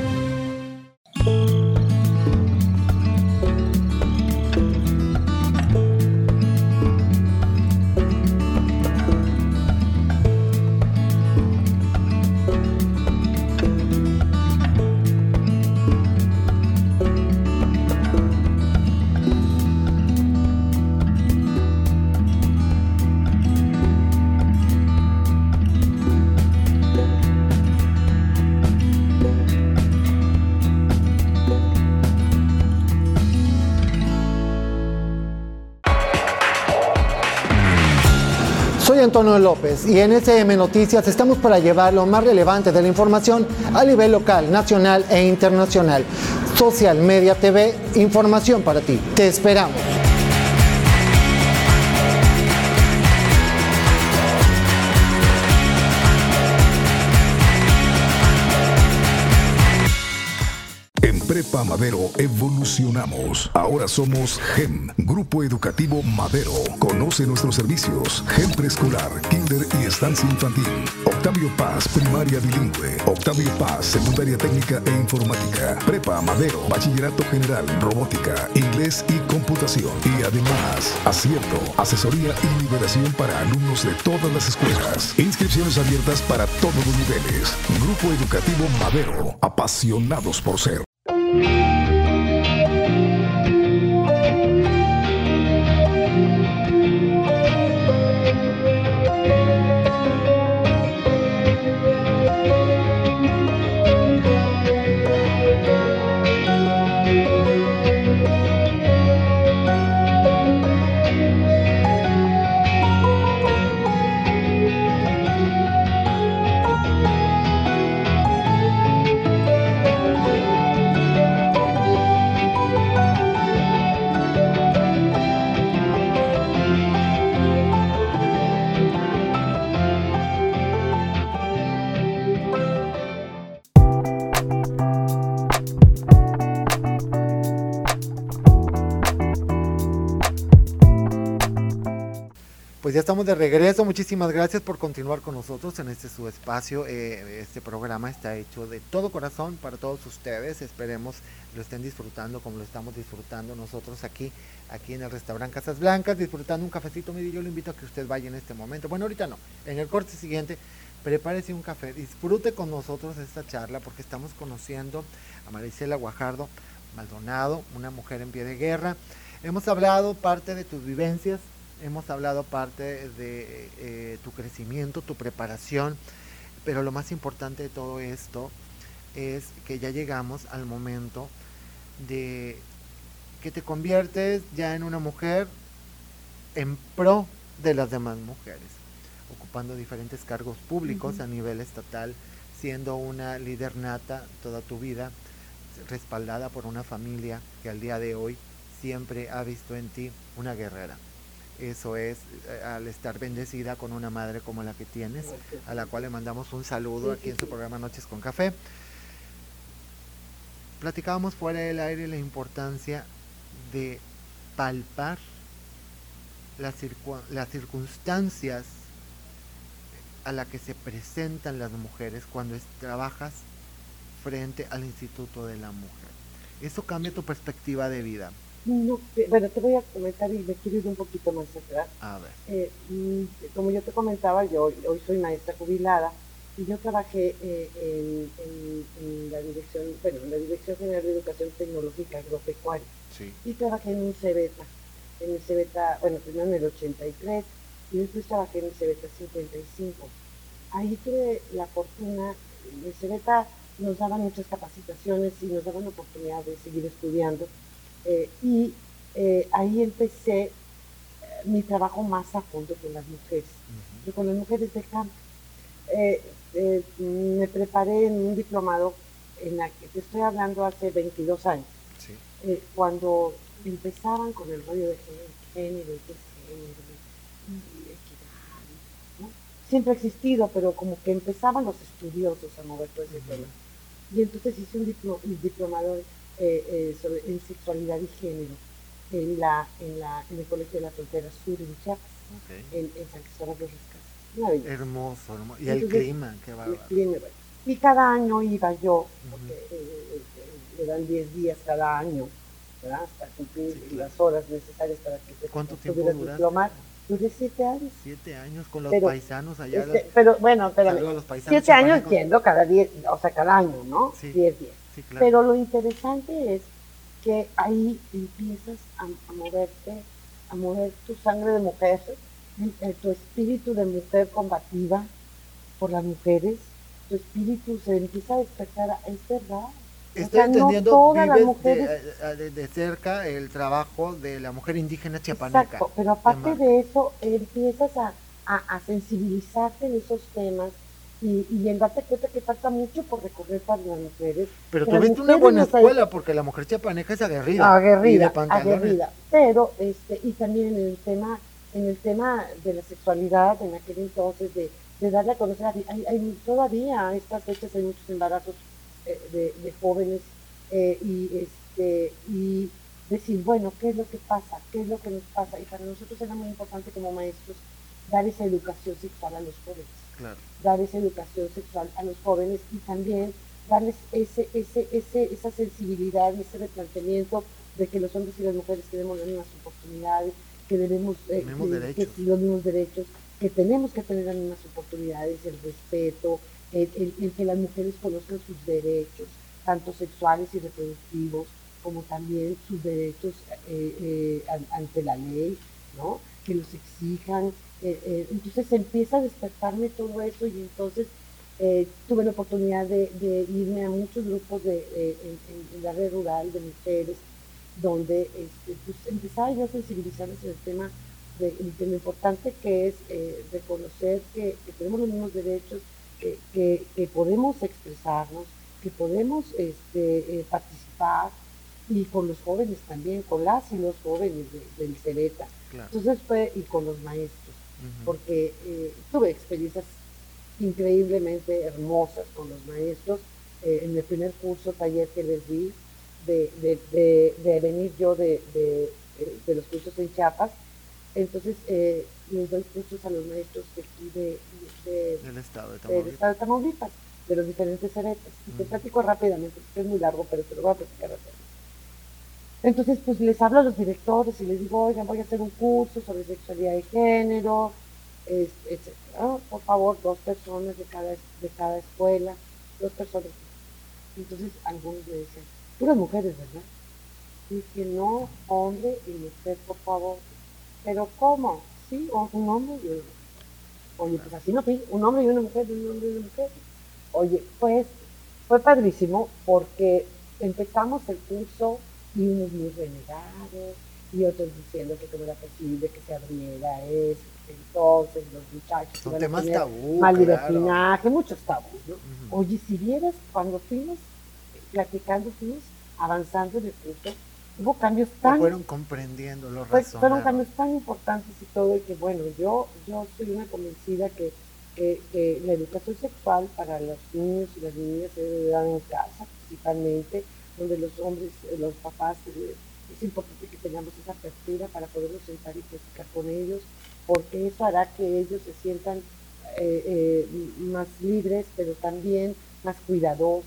López y en SM Noticias estamos para llevar lo más relevante de la información a nivel local, nacional e internacional. Social Media TV, información para ti. Te esperamos. Prepa Madero evolucionamos. Ahora somos GEM, Grupo Educativo Madero. Conoce nuestros servicios. GEM Preescolar, Kinder y Estancia Infantil. Octavio Paz, Primaria Bilingüe. Octavio Paz, Secundaria Técnica e Informática. Prepa Madero, Bachillerato General, Robótica, Inglés y Computación. Y además, acierto, asesoría y liberación para alumnos de todas las escuelas. Inscripciones abiertas para todos los niveles. Grupo Educativo Madero, apasionados por ser. Música pues ya estamos de regreso. Muchísimas gracias por continuar con nosotros en este su espacio. Eh, este programa está hecho de todo corazón para todos ustedes. Esperemos lo estén disfrutando como lo estamos disfrutando nosotros aquí, aquí en el restaurante Casas Blancas, disfrutando un cafecito. Mire, yo le invito a que usted vaya en este momento. Bueno, ahorita no. En el corte siguiente, prepárese un café. Disfrute con nosotros esta charla porque estamos conociendo a Marisela Guajardo Maldonado, una mujer en pie de guerra. Hemos hablado parte de tus vivencias hemos hablado parte de eh, tu crecimiento, tu preparación, pero lo más importante de todo esto es que ya llegamos al momento de que te conviertes ya en una mujer en pro de las demás mujeres, ocupando diferentes cargos públicos a nivel estatal, siendo una líder nata toda tu vida, respaldada por una familia que al día de hoy siempre ha visto en ti una guerrera. Eso es eh, al estar bendecida con una madre como la que tienes, a la cual le mandamos un saludo aquí en su programa Noches con Café. Platicábamos fuera del aire la importancia de palpar las, las circunstancias a la que se presentan las mujeres cuando trabajas frente al Instituto de la Mujer. Eso cambia tu perspectiva de vida. No, bueno, te voy a comentar y me quiero ir un poquito más atrás. A ver. Eh, mm, como yo te comentaba, yo hoy soy maestra jubilada y yo trabajé eh, en, la dirección, bueno, en la Dirección General de Educación Tecnológica Agropecuaria. Sí. Y trabajé en un CEBETA, en el CEBETA, bueno, primero en el 83 y después trabajé en el CEBETA 55. Ahí tuve la fortuna, el CEBETA nos daban muchas capacitaciones y nos daban la oportunidad de seguir estudiando eh, y eh, ahí empecé eh, mi trabajo más a fondo con las mujeres, con las mujeres de campo. me preparé en un diplomado en la que te estoy hablando hace 22 años, cuando empezaban con el rollo de género, de género, equidad, siempre ha existido, pero como que empezaban los estudiosos a mover todo ese tema. Y entonces hice un, diplomado eh, eh, sobre, en sexualidad y género en, la, en, la, en el Colegio de la Frontera Sur en Chiapas, en, San Cristóbal de los Casas. Hermoso, hermoso. Y el clima, qué bárbaro. Y cada año iba yo, porque eh, le dan 10 días cada año, ¿verdad? hasta cumplir las horas necesarias para que se ¿Cuánto tiempo diplomar. Duré siete años. Siete años con los paisanos allá. Este, pero bueno, espérame. Siete años yendo cada diez, o sea, cada año, ¿no? Sí. Diez días. Pero lo interesante es que ahí empiezas a, moverte, a mover tu sangre de mujer, tu espíritu de mujer combativa por las mujeres, tu espíritu se empieza a despertar, es verdad. Estoy entendiendo, vives de, cerca el trabajo de la mujer indígena chiapaneca. Exacto, pero aparte de, eso, empiezas a, a, a sensibilizarte en esos temas, y, y en darte cuenta que falta mucho por recorrer para las mujeres. Pero tuviste una buena escuela porque la mujer chapaneja es aguerrida. Aguerrida, aguerrida. Pero, este, y también en el tema, en el tema de la sexualidad, en aquel entonces, de, de darle a conocer, hay, hay, todavía a estas fechas hay muchos embarazos eh, de, de, jóvenes eh, y, este, y decir, bueno, ¿qué es lo que pasa? ¿Qué es lo que nos pasa? Y para nosotros era muy importante como maestros dar esa educación sexual a los jóvenes dar esa educación sexual a los jóvenes y también darles ese, ese, ese, esa sensibilidad y ese replanteamiento de que los hombres y las mujeres tenemos las mismas oportunidades, que debemos eh, que, los mismos derechos, que tenemos que tener las mismas oportunidades, el respeto, el, que las mujeres conozcan sus derechos, tanto sexuales y reproductivos, como también sus derechos eh, eh, ante la ley, ¿no? que los exijan, eh, eh, entonces empieza a despertarme todo eso y entonces eh, tuve la oportunidad de, irme a muchos grupos de, en, la red rural de mujeres, donde este, pues, empezaba yo a sensibilizarles en el tema de, lo importante que es reconocer que, tenemos los mismos derechos, que, podemos expresarnos, que podemos este, participar y con los jóvenes también, con las y los jóvenes del CERETA. Entonces fue, y con los maestros porque eh, tuve experiencias increíblemente hermosas con los maestros. Eh, en el primer curso, taller que les di, de, de, de, venir yo de, los cursos en Chiapas, Entonces, eh, les doy cursos a los maestros de aquí de, del estado de Tamaulipas. de los diferentes eventos. Y te platico rápidamente, porque es muy largo, pero te lo voy a platicar rápidamente. Entonces, pues les hablo a los directores y les digo, oigan, voy a hacer un curso sobre sexualidad de género, etc. Por favor, dos personas de cada, de cada escuela, dos personas. Entonces, algunos me dicen, puras mujeres, ¿verdad? Y que no, hombre y mujer, por favor. Pero ¿cómo? Sí, un hombre y una Oye, pues así no un hombre y una mujer, un hombre y una mujer. Oye, pues fue padrísimo porque empezamos el curso y unos muy renegados y otros diciendo que no era posible que se abriera eso, entonces los muchachos Son temas tabú, claro. muchos tabús. Oye, si vieras cuando fuimos platicando, fuimos avanzando en el curso, hubo cambios tan... fueron comprendiendo los Fueron cambios tan importantes y todo, y que bueno, yo, yo soy una convencida que, que, la educación sexual para los niños y las niñas se debe dar en casa, principalmente, donde los hombres, eh, los papás, eh, es importante que tengamos esa apertura para podernos sentar y platicar con ellos, porque eso hará que ellos se sientan eh, más libres, pero también más cuidadosos,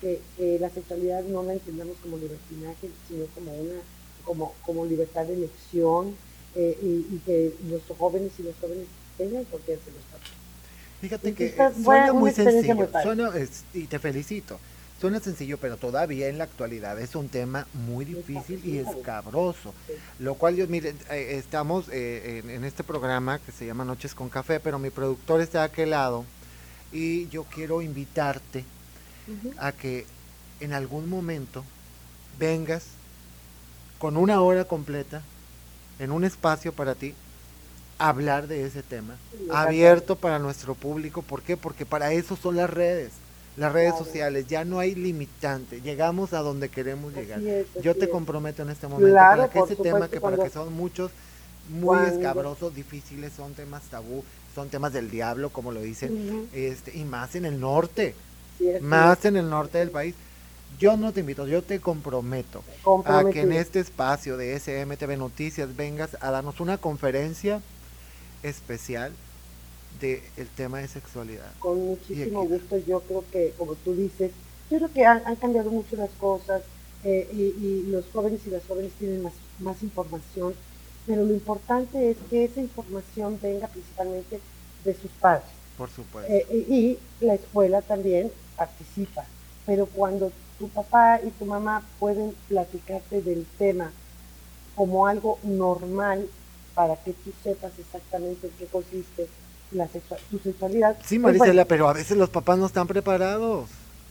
que, la sexualidad no la entendamos como libertinaje, sino como una como, como libertad de elección y, que los jóvenes y los jóvenes tengan confianza en los papás. Fíjate que suena muy sencillo, y te felicito. Suena sencillo, pero todavía en la actualidad es un tema muy difícil y escabroso. Lo cual, yo, miren, eh, estamos eh, en, este programa que se llama Noches con Café, pero mi productor está de aquel lado y yo quiero invitarte a que en algún momento vengas con una hora completa en un espacio para ti a hablar de ese tema, abierto para nuestro público. ¿Por qué? Porque para eso son las redes las redes sociales, ya no hay limitante, llegamos a donde queremos llegar. Yo te comprometo en este momento para que ese tema, que para que son muchos, muy escabrosos, difíciles, son temas tabú, son temas del diablo, como lo dicen, este, y más en el norte, más en el norte del país. Yo no te invito, yo te comprometo a que en este espacio de SMTV Noticias vengas a darnos una conferencia especial el tema de sexualidad. Con muchísimo gusto, yo creo que, como tú dices, yo creo que han, cambiado mucho las cosas eh, y, los jóvenes y las jóvenes tienen más, más información, pero lo importante es que esa información venga principalmente de sus padres. Por supuesto. Eh, y, la escuela también participa, pero cuando tu papá y tu mamá pueden platicarte del tema como algo normal para que tú sepas exactamente en qué consiste la tu sexualidad. Sí, pues, Marisela, pero a veces los papás no están preparados.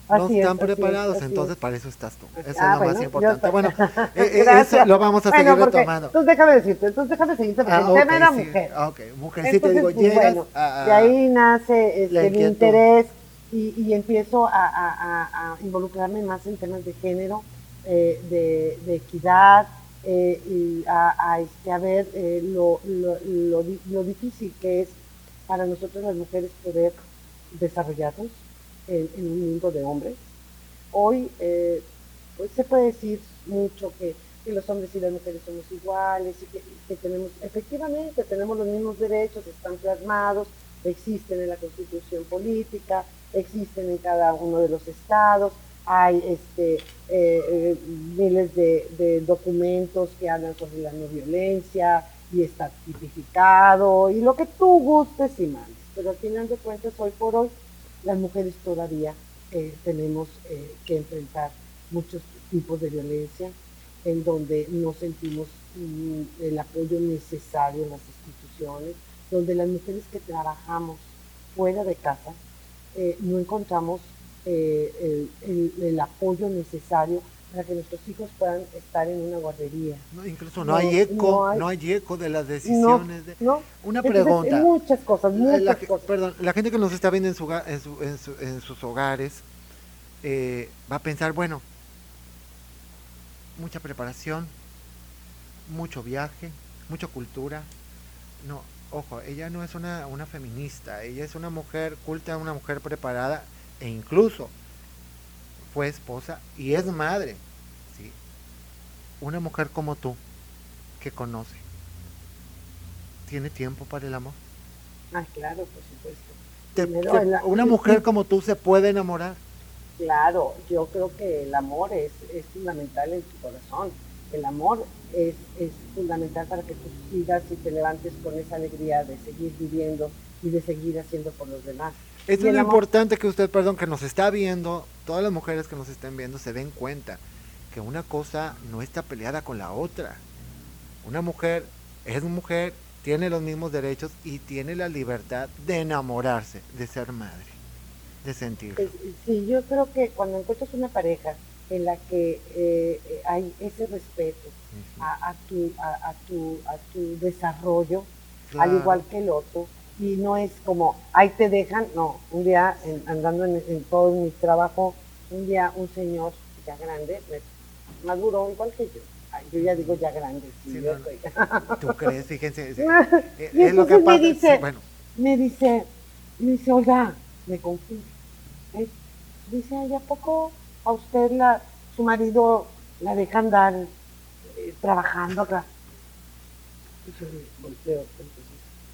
no están preparados, entonces para eso estás tú. Eso es ah, lo más importante. Bueno, eh, eh, eso lo vamos a seguir retomando. Entonces déjame decirte, entonces déjame seguirte, porque ah, el tema era mujer. Ok, mujercita, digo, pues, llegas bueno, De ahí nace este, mi interés y, y empiezo a, a, a, involucrarme más en temas de género, eh, de, de, equidad, eh, y a, este, a ver eh, lo, lo, lo, lo difícil que es para nosotros las mujeres poder desarrollarnos en, un mundo de hombres. Hoy eh, pues se puede decir mucho que, los hombres y las mujeres somos iguales y que, tenemos, efectivamente, tenemos los mismos derechos, están plasmados, existen en la constitución política, existen en cada uno de los estados, hay este, eh, eh, miles de, documentos que hablan sobre la no violencia, y está tipificado y lo que tú gustes y mandes. Pero al final de cuentas, hoy por hoy, las mujeres todavía eh, tenemos eh, que enfrentar muchos tipos de violencia en donde no sentimos mm, el apoyo necesario en las instituciones, donde las mujeres que trabajamos fuera de casa eh, no encontramos el apoyo necesario para que nuestros hijos puedan estar en una guardería. No, incluso no, hay eco, no hay, eco de las decisiones. de... Una pregunta. muchas cosas, muchas la, cosas. Perdón, la gente que nos está viendo en, su, en, su, en, sus hogares eh, va a pensar, bueno, mucha preparación, mucho viaje, mucha cultura. No, ojo, ella no es una, una feminista, ella es una mujer culta, una mujer preparada e incluso fue esposa y es madre. ¿sí? Una mujer como tú, que conoce tiene tiempo para el amor? Ah, claro, por supuesto. ¿Una mujer como tú se puede enamorar? Claro, yo creo que el amor es, es fundamental en tu corazón. El amor es, es fundamental para que tú sigas y te levantes con esa alegría de seguir viviendo y de seguir haciendo por los demás. Es muy importante que usted, perdón, que nos está viendo, todas las mujeres que nos estén viendo se den cuenta que una cosa no está peleada con la otra. Una mujer es mujer, tiene los mismos derechos y tiene la libertad de enamorarse, de ser madre, de sentir. Sí, yo creo que cuando encuentras una pareja en la que eh, hay ese respeto a, tu, a, tu, a tu desarrollo, al igual que el otro, y no es como, ahí te dejan, no, un día andando en, todo mi trabajo, un día un señor ya grande, maduro igual que yo, yo ya digo ya grande, sí, yo ¿Tú crees? Fíjense, es, lo que pasa. Me dice, bueno. me dice, me dice, oiga, me confunde. dice, ¿a poco a usted la, su marido la deja andar eh, trabajando acá? Y yo le volteo,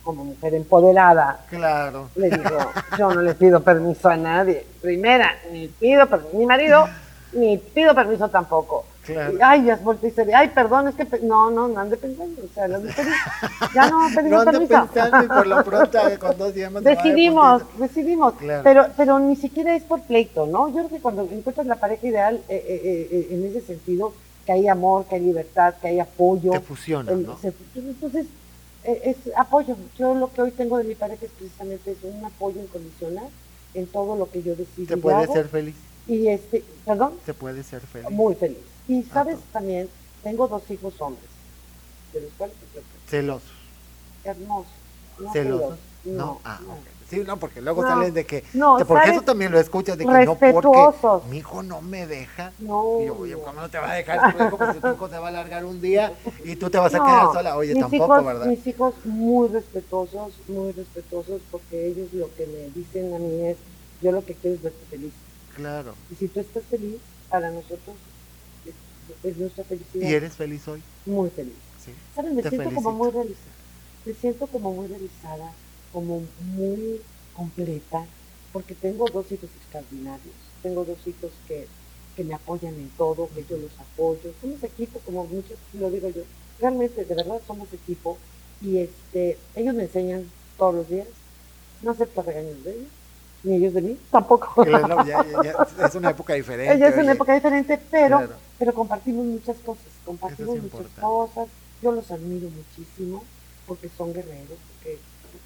como mujer empoderada. Claro. Le digo, yo no le pido permiso a nadie. Primera, ni pido permiso. Mi marido, ni pido permiso tampoco. Claro. Ay, ya volteé y se ay, perdón, es que no, no, no ande pensando, o sea, ya no pedimos no permiso. pensando y por lo pronto con dos días Decidimos, decidimos, pero, pero ni siquiera es por pleito, ¿no? Yo creo que cuando encuentras la pareja ideal eh, eh, eh, en ese sentido, que hay amor, que hay libertad, que hay apoyo. Que fusiona, ¿no? entonces, es apoyo. Yo lo que hoy tengo de mi pareja es precisamente eso, un apoyo incondicional en todo lo que yo decido. ¿Te puede ser feliz? Y este, ¿perdón? ¿Se puede ser feliz? Muy feliz. Y ah, sabes también, tengo dos hijos hombres, de los cuales Celosos. Hermosos. ¿Celosos? No, ah, Sí, no, porque luego salen de que, no, porque eso también lo escuchas, de que no, porque mi hijo no me deja. No. Y yo, oye, ¿cómo no te va a dejar tu hijo? Porque tu hijo te va a alargar un día y tú te vas a quedar sola. Oye, tampoco, ¿verdad? Mis hijos muy respetuosos, muy respetuosos, porque ellos lo que me dicen a mí es, yo lo que quiero es verte feliz. Claro. Y si tú estás feliz, para nosotros es, nuestra felicidad. ¿Y eres feliz hoy? Muy feliz. Sí. ¿Sabes? Me siento como muy realizada. Me siento como muy realizada, como muy completa, porque tengo dos hijos extraordinarios. Tengo dos hijos que, que me apoyan en todo, que yo los apoyo. Somos equipo, como muchos lo digo yo. Realmente, de verdad, somos equipo. Y este, ellos me enseñan todos los días. No acepto regaños de ellos ni ellos de mí, tampoco. es una época diferente. es una época diferente, pero, pero compartimos muchas cosas, compartimos muchas cosas. Yo los admiro muchísimo porque son guerreros, porque,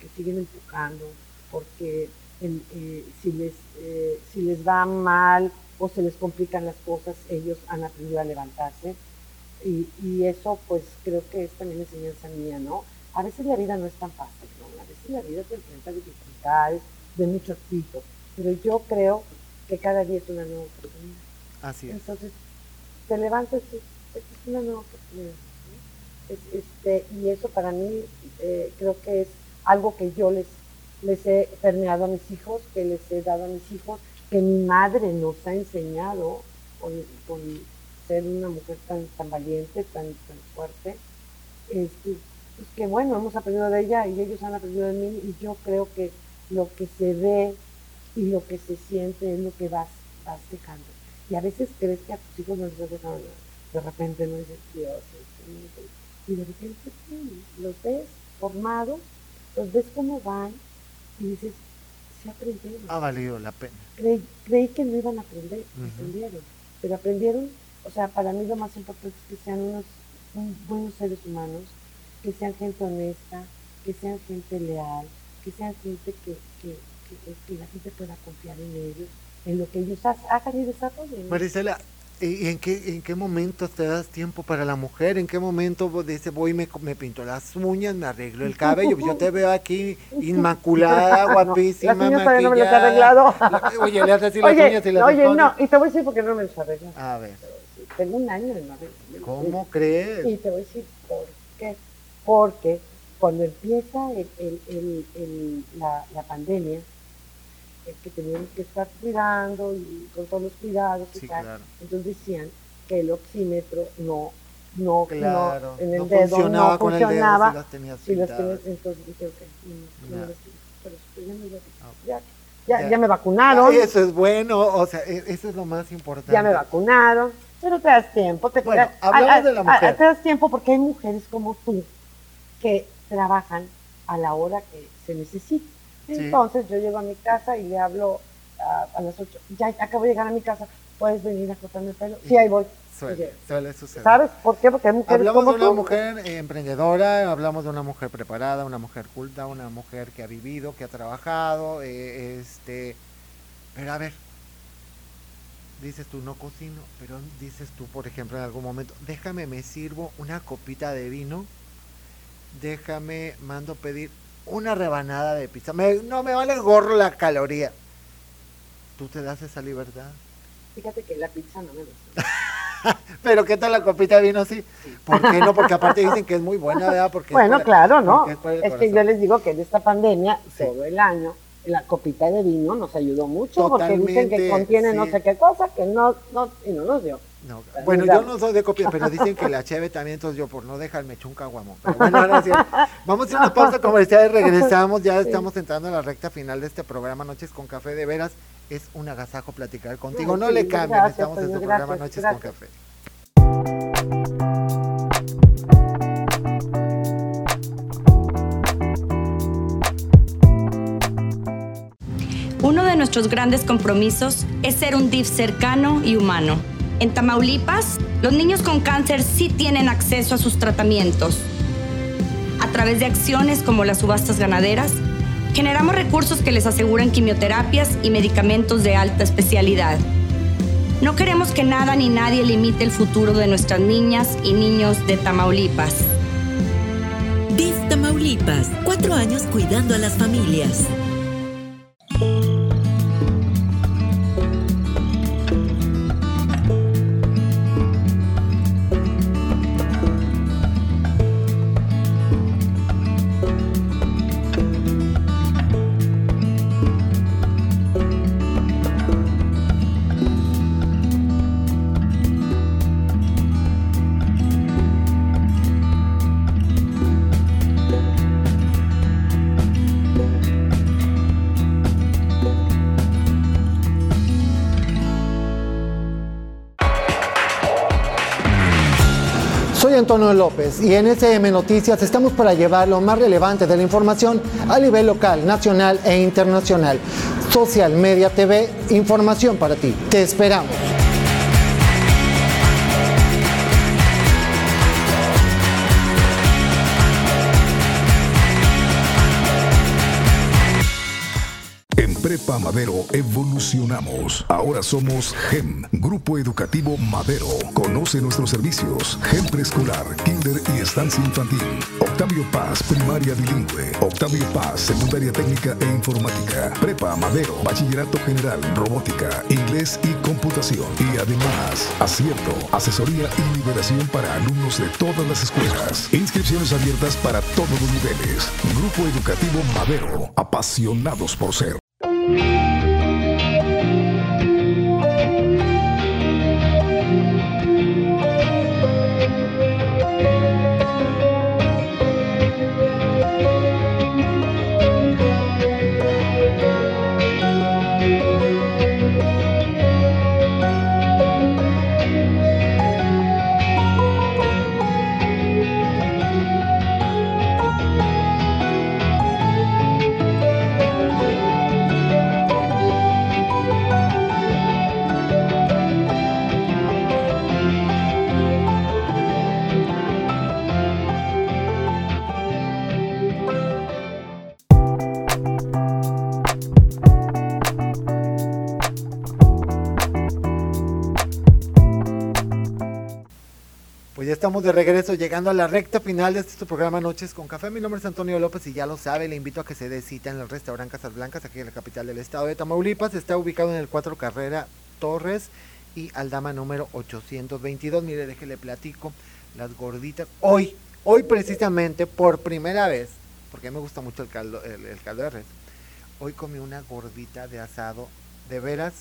porque siguen empujando, porque eh, si, les, eh, si les va mal o se les complican las cosas, ellos han aprendido a levantarse. Y, y eso pues creo que es también enseñanza mía, ¿no? A veces la vida no es tan fácil, ¿no? A veces la vida te enfrenta a dificultades, de muchos tipos, pero yo creo que cada día es una nueva oportunidad. Así es. Entonces, te levantas y es una nueva oportunidad. este, y eso para mí eh, creo que es algo que yo les, les he permeado a mis hijos, que les he dado a mis hijos, que mi madre nos ha enseñado con, ser una mujer tan, tan valiente, tan, tan fuerte. Este, pues que bueno, hemos aprendido de ella y ellos han aprendido de mí y yo creo que lo que se ve y lo que se siente es lo que vas, vas dejando. Y a veces crees que a tus hijos no les has dejado nada. De repente no dices, Dios, y de repente sí, los ves formados, los ves cómo van y dices, se aprendieron. Ha valido la pena. Creí, que no iban a aprender, aprendieron. Pero aprendieron, o sea, para mí lo más importante es que sean unos buenos seres humanos, que sean gente honesta, que sean gente leal, que sean gente que, que, que, la gente pueda confiar en ellos, en lo que ellos hagan y desarrollen. Marisela, ¿y en qué, en qué momento te das tiempo para la mujer? ¿En qué momento dices, voy y me, me pinto las uñas, me arreglo el cabello? Yo te veo aquí inmaculada, guapísima, no, las uñas no me las he arreglado. Oye, le haces así las uñas y las Oye, no, y te voy a decir por qué no me las arreglo. A ver. Tengo un año de no arreglar. ¿Cómo crees? Y te voy a decir por qué. Porque cuando empieza el, la, pandemia, es que teníamos que estar cuidando y con todos los cuidados y tal, entonces decían que el oxímetro no no, claro, en el dedo funcionaba no funcionaba. El dedo si las tenías si entonces dije, ok, no, no, pero ya, ya, ya, me vacunaron. Eso es bueno, o sea, e, eso es lo más importante. Ya me vacunaron, pero te das tiempo. Te, bueno, hablamos de la mujer. te das tiempo porque hay mujeres como tú que trabajan a la hora que se necesita. Entonces yo llego a mi casa y le hablo a, las 8, ya acabo de llegar a mi casa, puedes venir a cortarme el pelo. Sí, ahí voy. Suele, suele suceder. ¿Sabes por qué? Porque hay mujeres Hablamos de una mujer eh, emprendedora, hablamos de una mujer preparada, una mujer culta, una mujer que ha vivido, que ha trabajado, eh, este, pero a ver, dices tú no cocino, pero dices tú, por ejemplo, en algún momento, déjame me sirvo una copita de vino, déjame mando pedir una rebanada de pizza, no me vale el gorro la caloría. ¿Tú te das esa libertad? Fíjate que la pizza no me gusta. Pero ¿qué tal la copita de vino sí? ¿Por qué no? Porque aparte dicen que es muy buena, ¿verdad? Porque bueno, claro, ¿no? Es, que yo les digo que en esta pandemia, todo el año, la copita de vino nos ayudó mucho porque dicen que contiene no sé qué cosa, que no, no, y no nos dio. Bueno, yo no soy de copia, pero dicen que la cheve también, entonces yo por no dejarme echar un caguamo. bueno, ahora sí, vamos a hacer una pausa comercial y regresamos. Ya estamos entrando en la recta final de este programa Noches con Café. De veras, es un agasajo platicar contigo. no le cambien, estamos en este programa Noches con Café. Uno de nuestros grandes compromisos es ser un DIF cercano y humano en Tamaulipas, los niños con cáncer sí tienen acceso a sus tratamientos. A través de acciones como las subastas ganaderas, generamos recursos que les aseguran quimioterapias y medicamentos de alta especialidad. No queremos que nada ni nadie limite el futuro de nuestras niñas y niños de Tamaulipas. DIF Tamaulipas, cuatro años cuidando a las familias. Antonio López y en SM Noticias estamos para llevar lo más relevante de la información a nivel local, nacional e internacional. Social Media TV, información para ti. Te esperamos. Prepa Madero evolucionamos. Ahora somos GEM, Grupo Educativo Madero. Conoce nuestros servicios. GEM Preescolar, Kinder y Estancia Infantil. Octavio Paz, Primaria Bilingüe. Octavio Paz, Secundaria Técnica e Informática. Prepa Madero, Bachillerato General, Robótica, Inglés y Computación. Y además, acierto, asesoría y liberación para alumnos de todas las escuelas. Inscripciones abiertas para todos los niveles. Grupo Educativo Madero, apasionados por ser. Música estamos de regreso llegando a la recta final de este programa Noches con Café. Mi nombre es Antonio López y ya lo sabe, le invito a que se dé en el restaurante Casas Blancas, aquí en la capital del estado de Tamaulipas. Está ubicado en el 4 Carrera Torres y Aldama número 822. Mire, déjele platico las gorditas. Hoy, hoy precisamente, por primera vez, porque me gusta mucho el caldo, el, caldo de res, hoy comí una gordita de asado, de veras,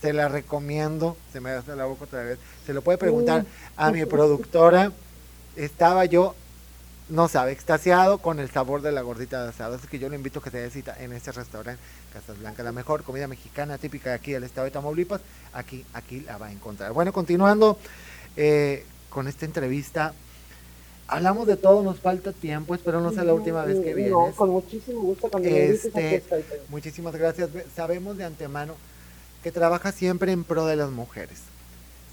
se la recomiendo, se me hace la boca otra vez, se lo puede preguntar a mi productora, estaba yo, no sabe, extasiado con el sabor de la gordita de asado, así que yo le invito a que se dé cita en este restaurante Casas Blancas, la mejor comida mexicana típica de aquí del estado de Tamaulipas, aquí, aquí la va a encontrar. Bueno, continuando eh, con esta entrevista, Hablamos de todo, nos falta tiempo, espero no sea la última vez que vienes. No, con muchísimo gusto cuando este, Muchísimas gracias. Sabemos de antemano que trabaja siempre en pro de las mujeres.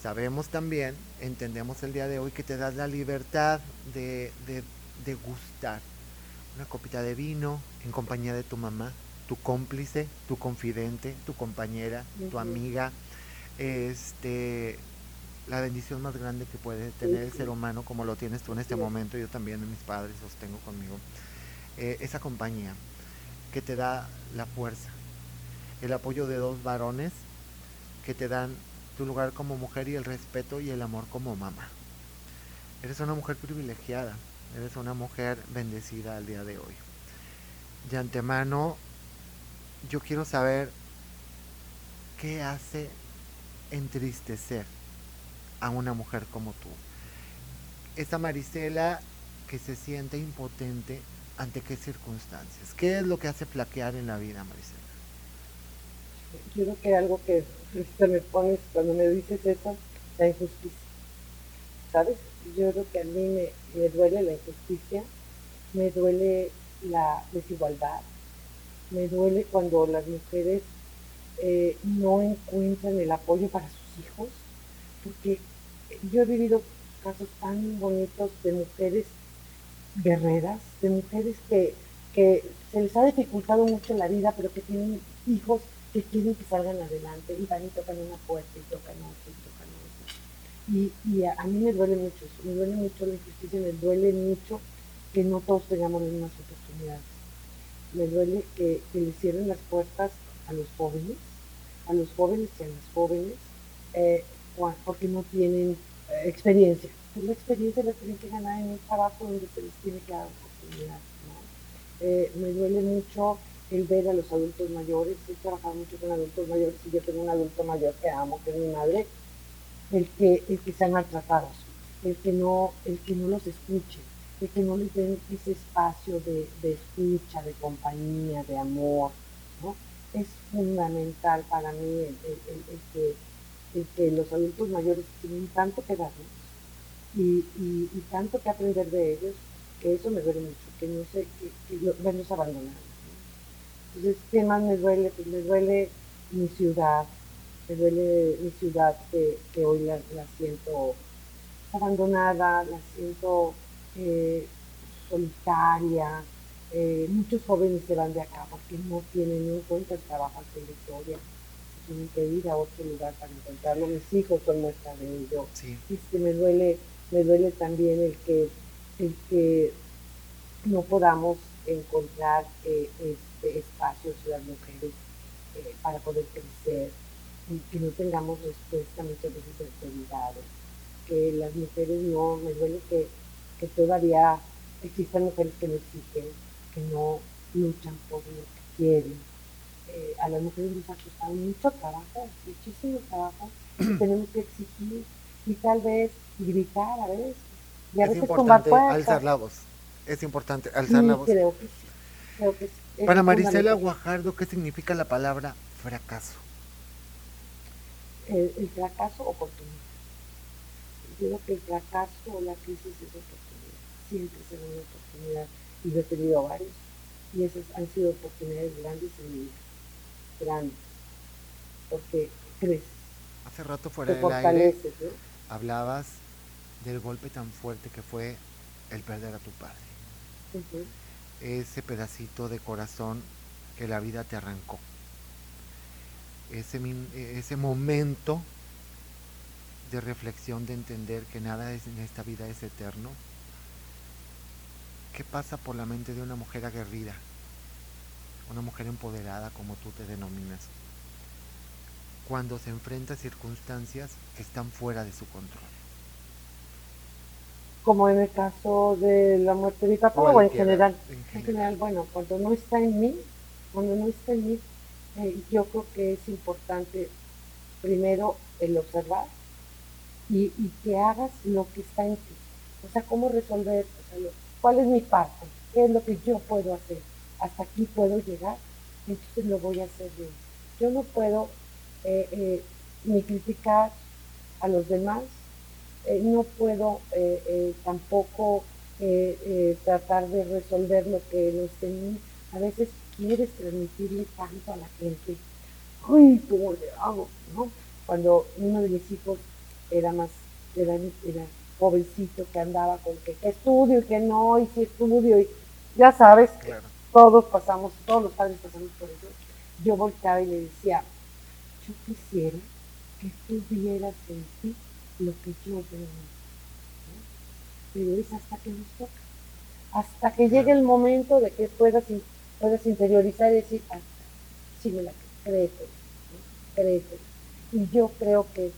Sabemos también, entendemos el día de hoy, que te das la libertad de, de, gustar una copita de vino en compañía de tu mamá, tu cómplice, tu confidente, tu compañera, tu amiga, este la bendición más grande que puede tener el ser humano, como lo tienes tú en este momento, yo también mis padres los tengo conmigo, eh, esa compañía que te da la fuerza, el apoyo de dos varones que te dan tu lugar como mujer y el respeto y el amor como mamá. Eres una mujer privilegiada, eres una mujer bendecida al día de hoy. De antemano, yo quiero saber qué hace entristecer a una mujer como tú. Esta Marisela que se siente impotente ante qué circunstancias. ¿Qué es lo que hace flaquear en la vida, Marisela? Yo creo que algo que te me pones cuando me dices eso, la injusticia. ¿Sabes? Yo creo que a mí me, duele la injusticia, me duele la desigualdad, me duele cuando las mujeres eh, no encuentran el apoyo para sus hijos, porque yo he vivido casos tan bonitos de mujeres guerreras, de mujeres que, se les ha dificultado mucho la vida, pero que tienen hijos que quieren que salgan adelante y van y tocan una puerta y tocan otra y tocan otra. Y, a, mí me duele mucho eso, me duele mucho la injusticia, me duele mucho que no todos tengamos las mismas oportunidades. Me duele que, que le cierren las puertas a los jóvenes, a los jóvenes y a las jóvenes, eh, porque no tienen eh, experiencia. Pues la experiencia la tienen que ganar en un trabajo donde se les tiene que dar oportunidad. Eh, me duele mucho el ver a los adultos mayores, he trabajado mucho con adultos mayores y yo tengo un adulto mayor que amo, que es mi madre, el que, el que sean maltratados, el que no, el que no los escuche, el que no les den ese espacio de, de escucha, de compañía, de amor, ¿no? Es fundamental para mí el, el que que los adultos mayores tienen tanto que darnos y, tanto que aprender de ellos, que eso me duele mucho, que no sé, que, verlos abandonados. Entonces, ¿qué más me duele? Pues me duele mi ciudad, me duele mi ciudad que, hoy la, siento abandonada, la siento eh, solitaria. Eh, muchos jóvenes se van de acá porque no tienen en cuenta el trabajo en Victoria tienen que ir a otro lugar para encontrarlo. Mis hijos son muestra de ello. Sí. Este, me duele, me duele también el que, el que no podamos encontrar eh, este, espacios las mujeres eh, para poder crecer y que no tengamos respuesta muchas veces a autoridades. Que las mujeres no, me duele que, que todavía existan mujeres que no exigen, que no luchan por lo que quieren eh, a las mujeres nos ha costado mucho trabajo, muchísimo trabajo, tenemos que exigir y tal vez gritar a veces. Y a es importante alzar la voz, es importante alzar la voz. Creo que sí, creo que sí. Para Marisela Guajardo, ¿qué significa la palabra fracaso? El, el fracaso, oportunidad. Yo creo que el fracaso o la crisis es oportunidad, siempre será una oportunidad, y yo he tenido varios, y esas han sido oportunidades grandes en mi vida grande, porque crees. Hace rato fuera del aire hablabas del golpe tan fuerte que fue el perder a tu padre. Ese pedacito de corazón que la vida te arrancó. Ese, ese momento de reflexión, de entender que nada en esta vida es eterno. ¿Qué pasa por la mente de una mujer aguerrida una mujer empoderada como tú te denominas, cuando se enfrenta a circunstancias que están fuera de su control. Como en el caso de la muerte de mi papá o, en, general? en, general? bueno, cuando no está en mí, cuando no está en mí, eh, yo creo que es importante primero el observar y, que hagas lo que está en ti. O sea, cómo resolver, cuál es mi parte, qué es lo que yo puedo hacer, hasta aquí puedo llegar, entonces lo voy a hacer bien. Yo no puedo eh, eh, ni criticar a los demás, eh, no puedo tampoco tratar de resolver lo que no esté en mí. A veces quieres transmitirle tanto a la gente, ¡ay, cómo le hago! ¿no? Cuando uno de mis hijos era más, era, jovencito que andaba con que, estudio y que no, y si estudio, y ya sabes, todos pasamos, todos los padres pasamos por eso. Yo volteaba y le decía, yo quisiera que tú vieras en ti lo que yo veo Pero es hasta que nos toca. Hasta que llegue el momento de que puedas, puedas interiorizar y decir, ah, sí me la creo, créete. Y yo creo que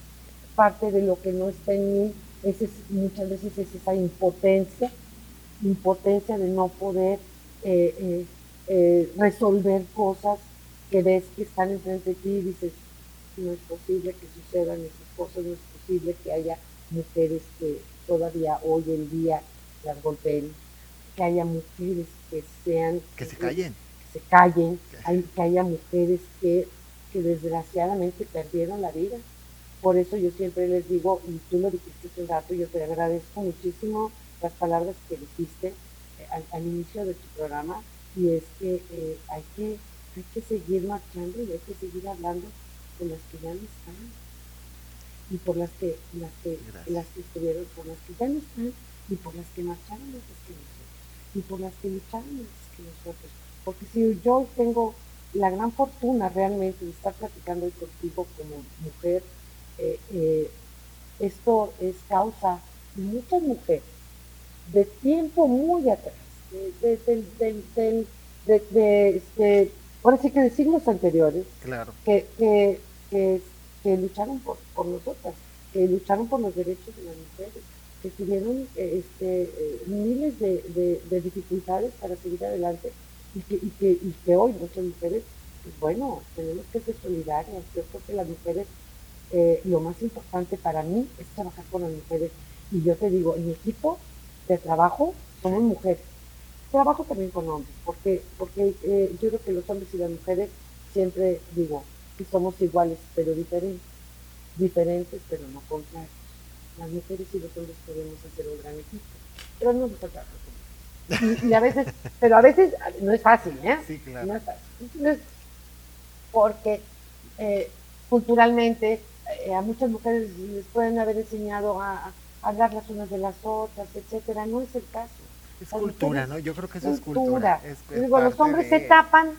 parte de lo que no está en mí es, muchas veces es esa impotencia, impotencia de no poder eh, eh, eh, resolver cosas que ves que están enfrente de ti y dices, no es posible que sucedan esas cosas, no es posible que haya mujeres que todavía hoy en día las golpeen, que haya mujeres que sean... Que se callen. Que se callen, que haya mujeres que, que desgraciadamente perdieron la vida por eso yo siempre les digo, y tú lo dijiste hace un rato, yo te agradezco muchísimo las palabras que dijiste eh, al, inicio de tu programa, y es que, eh, hay que hay que seguir marchando y hay que seguir hablando con las que ya no están y por las que las que las que estuvieron por las que ya no están y por las que marcharon antes que nosotros y por las que lucharon antes que nosotros porque si yo tengo la gran fortuna realmente de estar platicando hoy contigo como mujer eh, eh, esto es causa de muchas mujeres, de tiempo muy atrás, de, este, ahora sí que de siglos anteriores, claro. que, que, que, lucharon por, por nosotras, que lucharon por los derechos de las mujeres, que tuvieron este, eh, miles de, de, dificultades para seguir adelante y que, y que, y que hoy muchas mujeres, pues bueno, tenemos que ser solidarias. Yo creo que las mujeres eh, lo más importante para mí es trabajar con las mujeres. Y yo te digo, en equipo de trabajo somos mujeres. Trabajo también con hombres, porque, porque eh, yo creo que los hombres y las mujeres siempre digo que somos iguales, pero diferentes. Diferentes, pero no contrarios. Las mujeres y los hombres podemos hacer un gran equipo, pero no nos con y, a veces, pero a veces no es fácil, ¿eh? Sí, claro. No es fácil. porque eh, culturalmente eh, a muchas mujeres les pueden haber enseñado a, hablar las unas de las otras, etcétera. No es el caso. Es cultura, ¿no? Yo creo que eso es cultura. Digo, los hombres se tapan.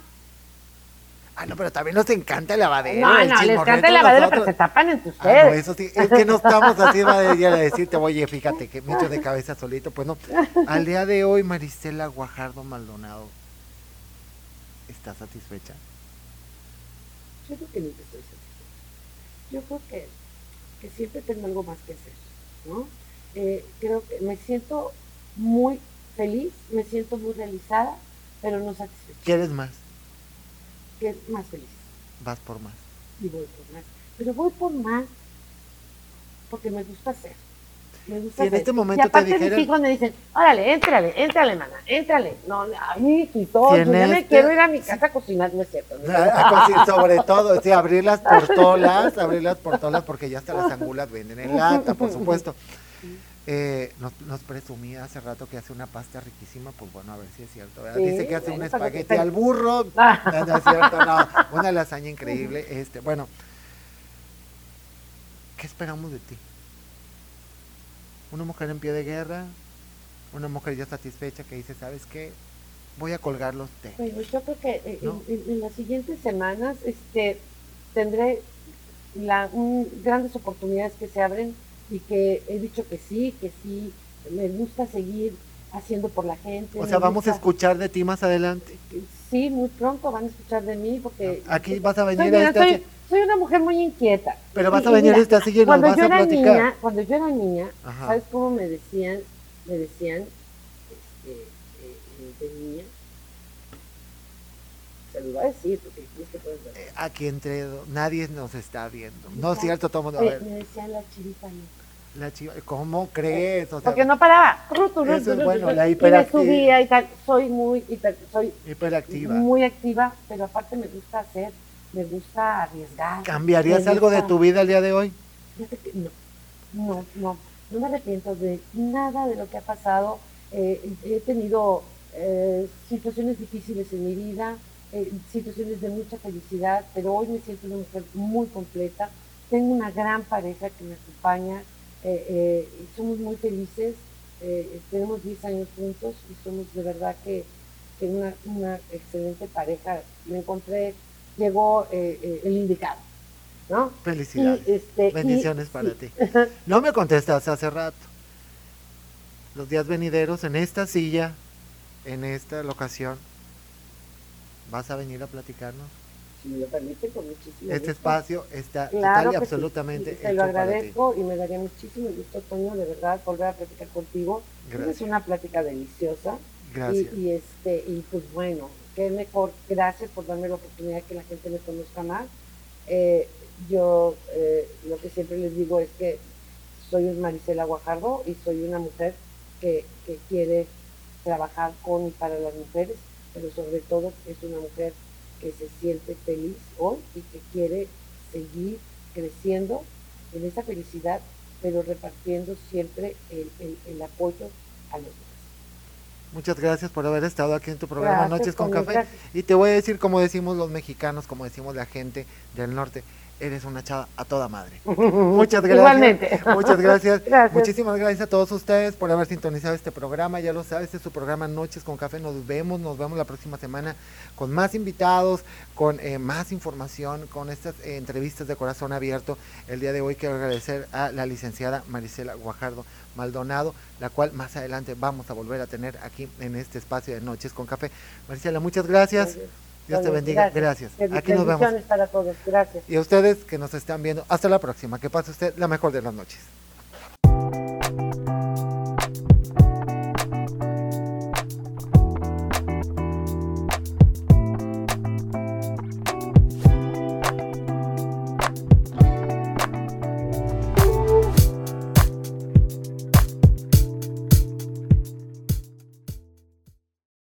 Ah, no, pero también nos encanta el lavadero. No, no, les encanta el lavadero, pero se tapan entre ustedes. Ah, no, eso sí, es que no estamos así de decirte, oye, fíjate que me echo de cabeza solito. Pues no, al día de hoy, Maristela Guajardo Maldonado, ¿está satisfecha? Yo creo que nunca estoy satisfecha yo creo que, que siempre tengo algo más que hacer, ¿no? Eh, creo que me siento muy feliz, me siento muy realizada, pero no satisfecha. ¿Quieres más? Que más feliz. Vas por más. Y voy por más. Pero voy por más porque me gusta hacer. Me gusta si en este momento y aparte te mis hijos me dicen, órale, éntrale, éntrale, mana, éntrale. No, ay, todo, yo ya me quiero ir a mi casa a cocinar, no es cierto. sobre todo, sí, abrir las portolas, abrir las portolas, porque ya hasta las angulas venden en lata, por supuesto. Eh, nos, nos, presumía hace rato que hace una pasta riquísima, pues bueno, a ver si es cierto. Dice que hace un espagueti al burro, no, no es cierto, no, una lasaña increíble. Este, bueno, ¿qué esperamos de ti? Una mujer en pie de guerra, una mujer ya satisfecha que dice, ¿sabes qué? Voy a colgar los té. Bueno, yo creo que eh, en, las siguientes semanas este, tendré la, grandes oportunidades que se abren y que he dicho que sí, que sí, me gusta seguir haciendo por la gente. O sea, vamos a escuchar de ti más adelante. Sí, muy pronto van a escuchar de mí porque... Aquí vas a venir a este soy una mujer muy inquieta. Pero vas a venir esta así y nos vas a platicar. Niña, cuando yo era niña, ¿sabes cómo me decían? Me decían, este, eh, de niña, te lo iba a decir, porque es que puedes ver. Eh, aquí entre nadie nos está viendo. No es cierto, todo mundo. Eh, me decían la chivita, La chiva, ¿cómo crees? O sea, porque no paraba. Eso es bueno, la hiperactiva. Y me subía y tal. Soy muy soy hiperactiva. Muy activa, pero aparte me gusta hacer, me gusta arriesgar. ¿Cambiarías algo de tu vida el día de hoy? No, no, no. No me arrepiento de nada de lo que ha pasado. Eh, he tenido eh, situaciones difíciles en mi vida, eh, situaciones de mucha felicidad, pero hoy me siento una mujer muy completa. Tengo una gran pareja que me acompaña, somos muy felices, tenemos 10 años juntos y somos de verdad que, una, una, excelente pareja. Me encontré, llegó el indicado. ¿no? Felicidades. Este, Bendiciones para ti. No me contestas hace rato. Los días venideros en esta silla, en esta locación, ¿vas a venir a platicarnos? Si me lo permite, con muchísimo Este espacio está total y absolutamente sí. Te lo agradezco y me daría muchísimo gusto, Toño, de verdad, volver a platicar contigo. Es una plática deliciosa. Gracias. Y, este, y pues bueno, qué mejor, gracias por darme la oportunidad que la gente me conozca más. Eh, yo eh, lo que siempre les digo es que soy Marisela Guajardo y soy una mujer que, quiere trabajar con y para las mujeres, pero sobre todo es una mujer que se siente feliz hoy y que quiere seguir creciendo en esa felicidad, pero repartiendo siempre el, apoyo a los demás. Muchas gracias por haber estado aquí en tu programa Noches con Café. Y te voy a decir como decimos los mexicanos, como decimos la gente del norte, eres una chava a toda madre. Muchas gracias. Igualmente. Muchas gracias. Muchísimas gracias a todos ustedes por haber sintonizado este programa. Ya lo sabes, este es su programa Noches con Café. Nos vemos, nos vemos la próxima semana con más invitados, con eh, más información, con estas eh, entrevistas de corazón abierto. El día de hoy quiero agradecer a la licenciada Marisela Guajardo Maldonado, la cual más adelante vamos a volver a tener aquí en este espacio de Noches con Café. Marisela, muchas gracias. Dios te bendiga. Gracias. Aquí nos vemos. para todos. Gracias. Y a ustedes que nos están viendo, hasta la próxima. Que pase usted la mejor de las noches.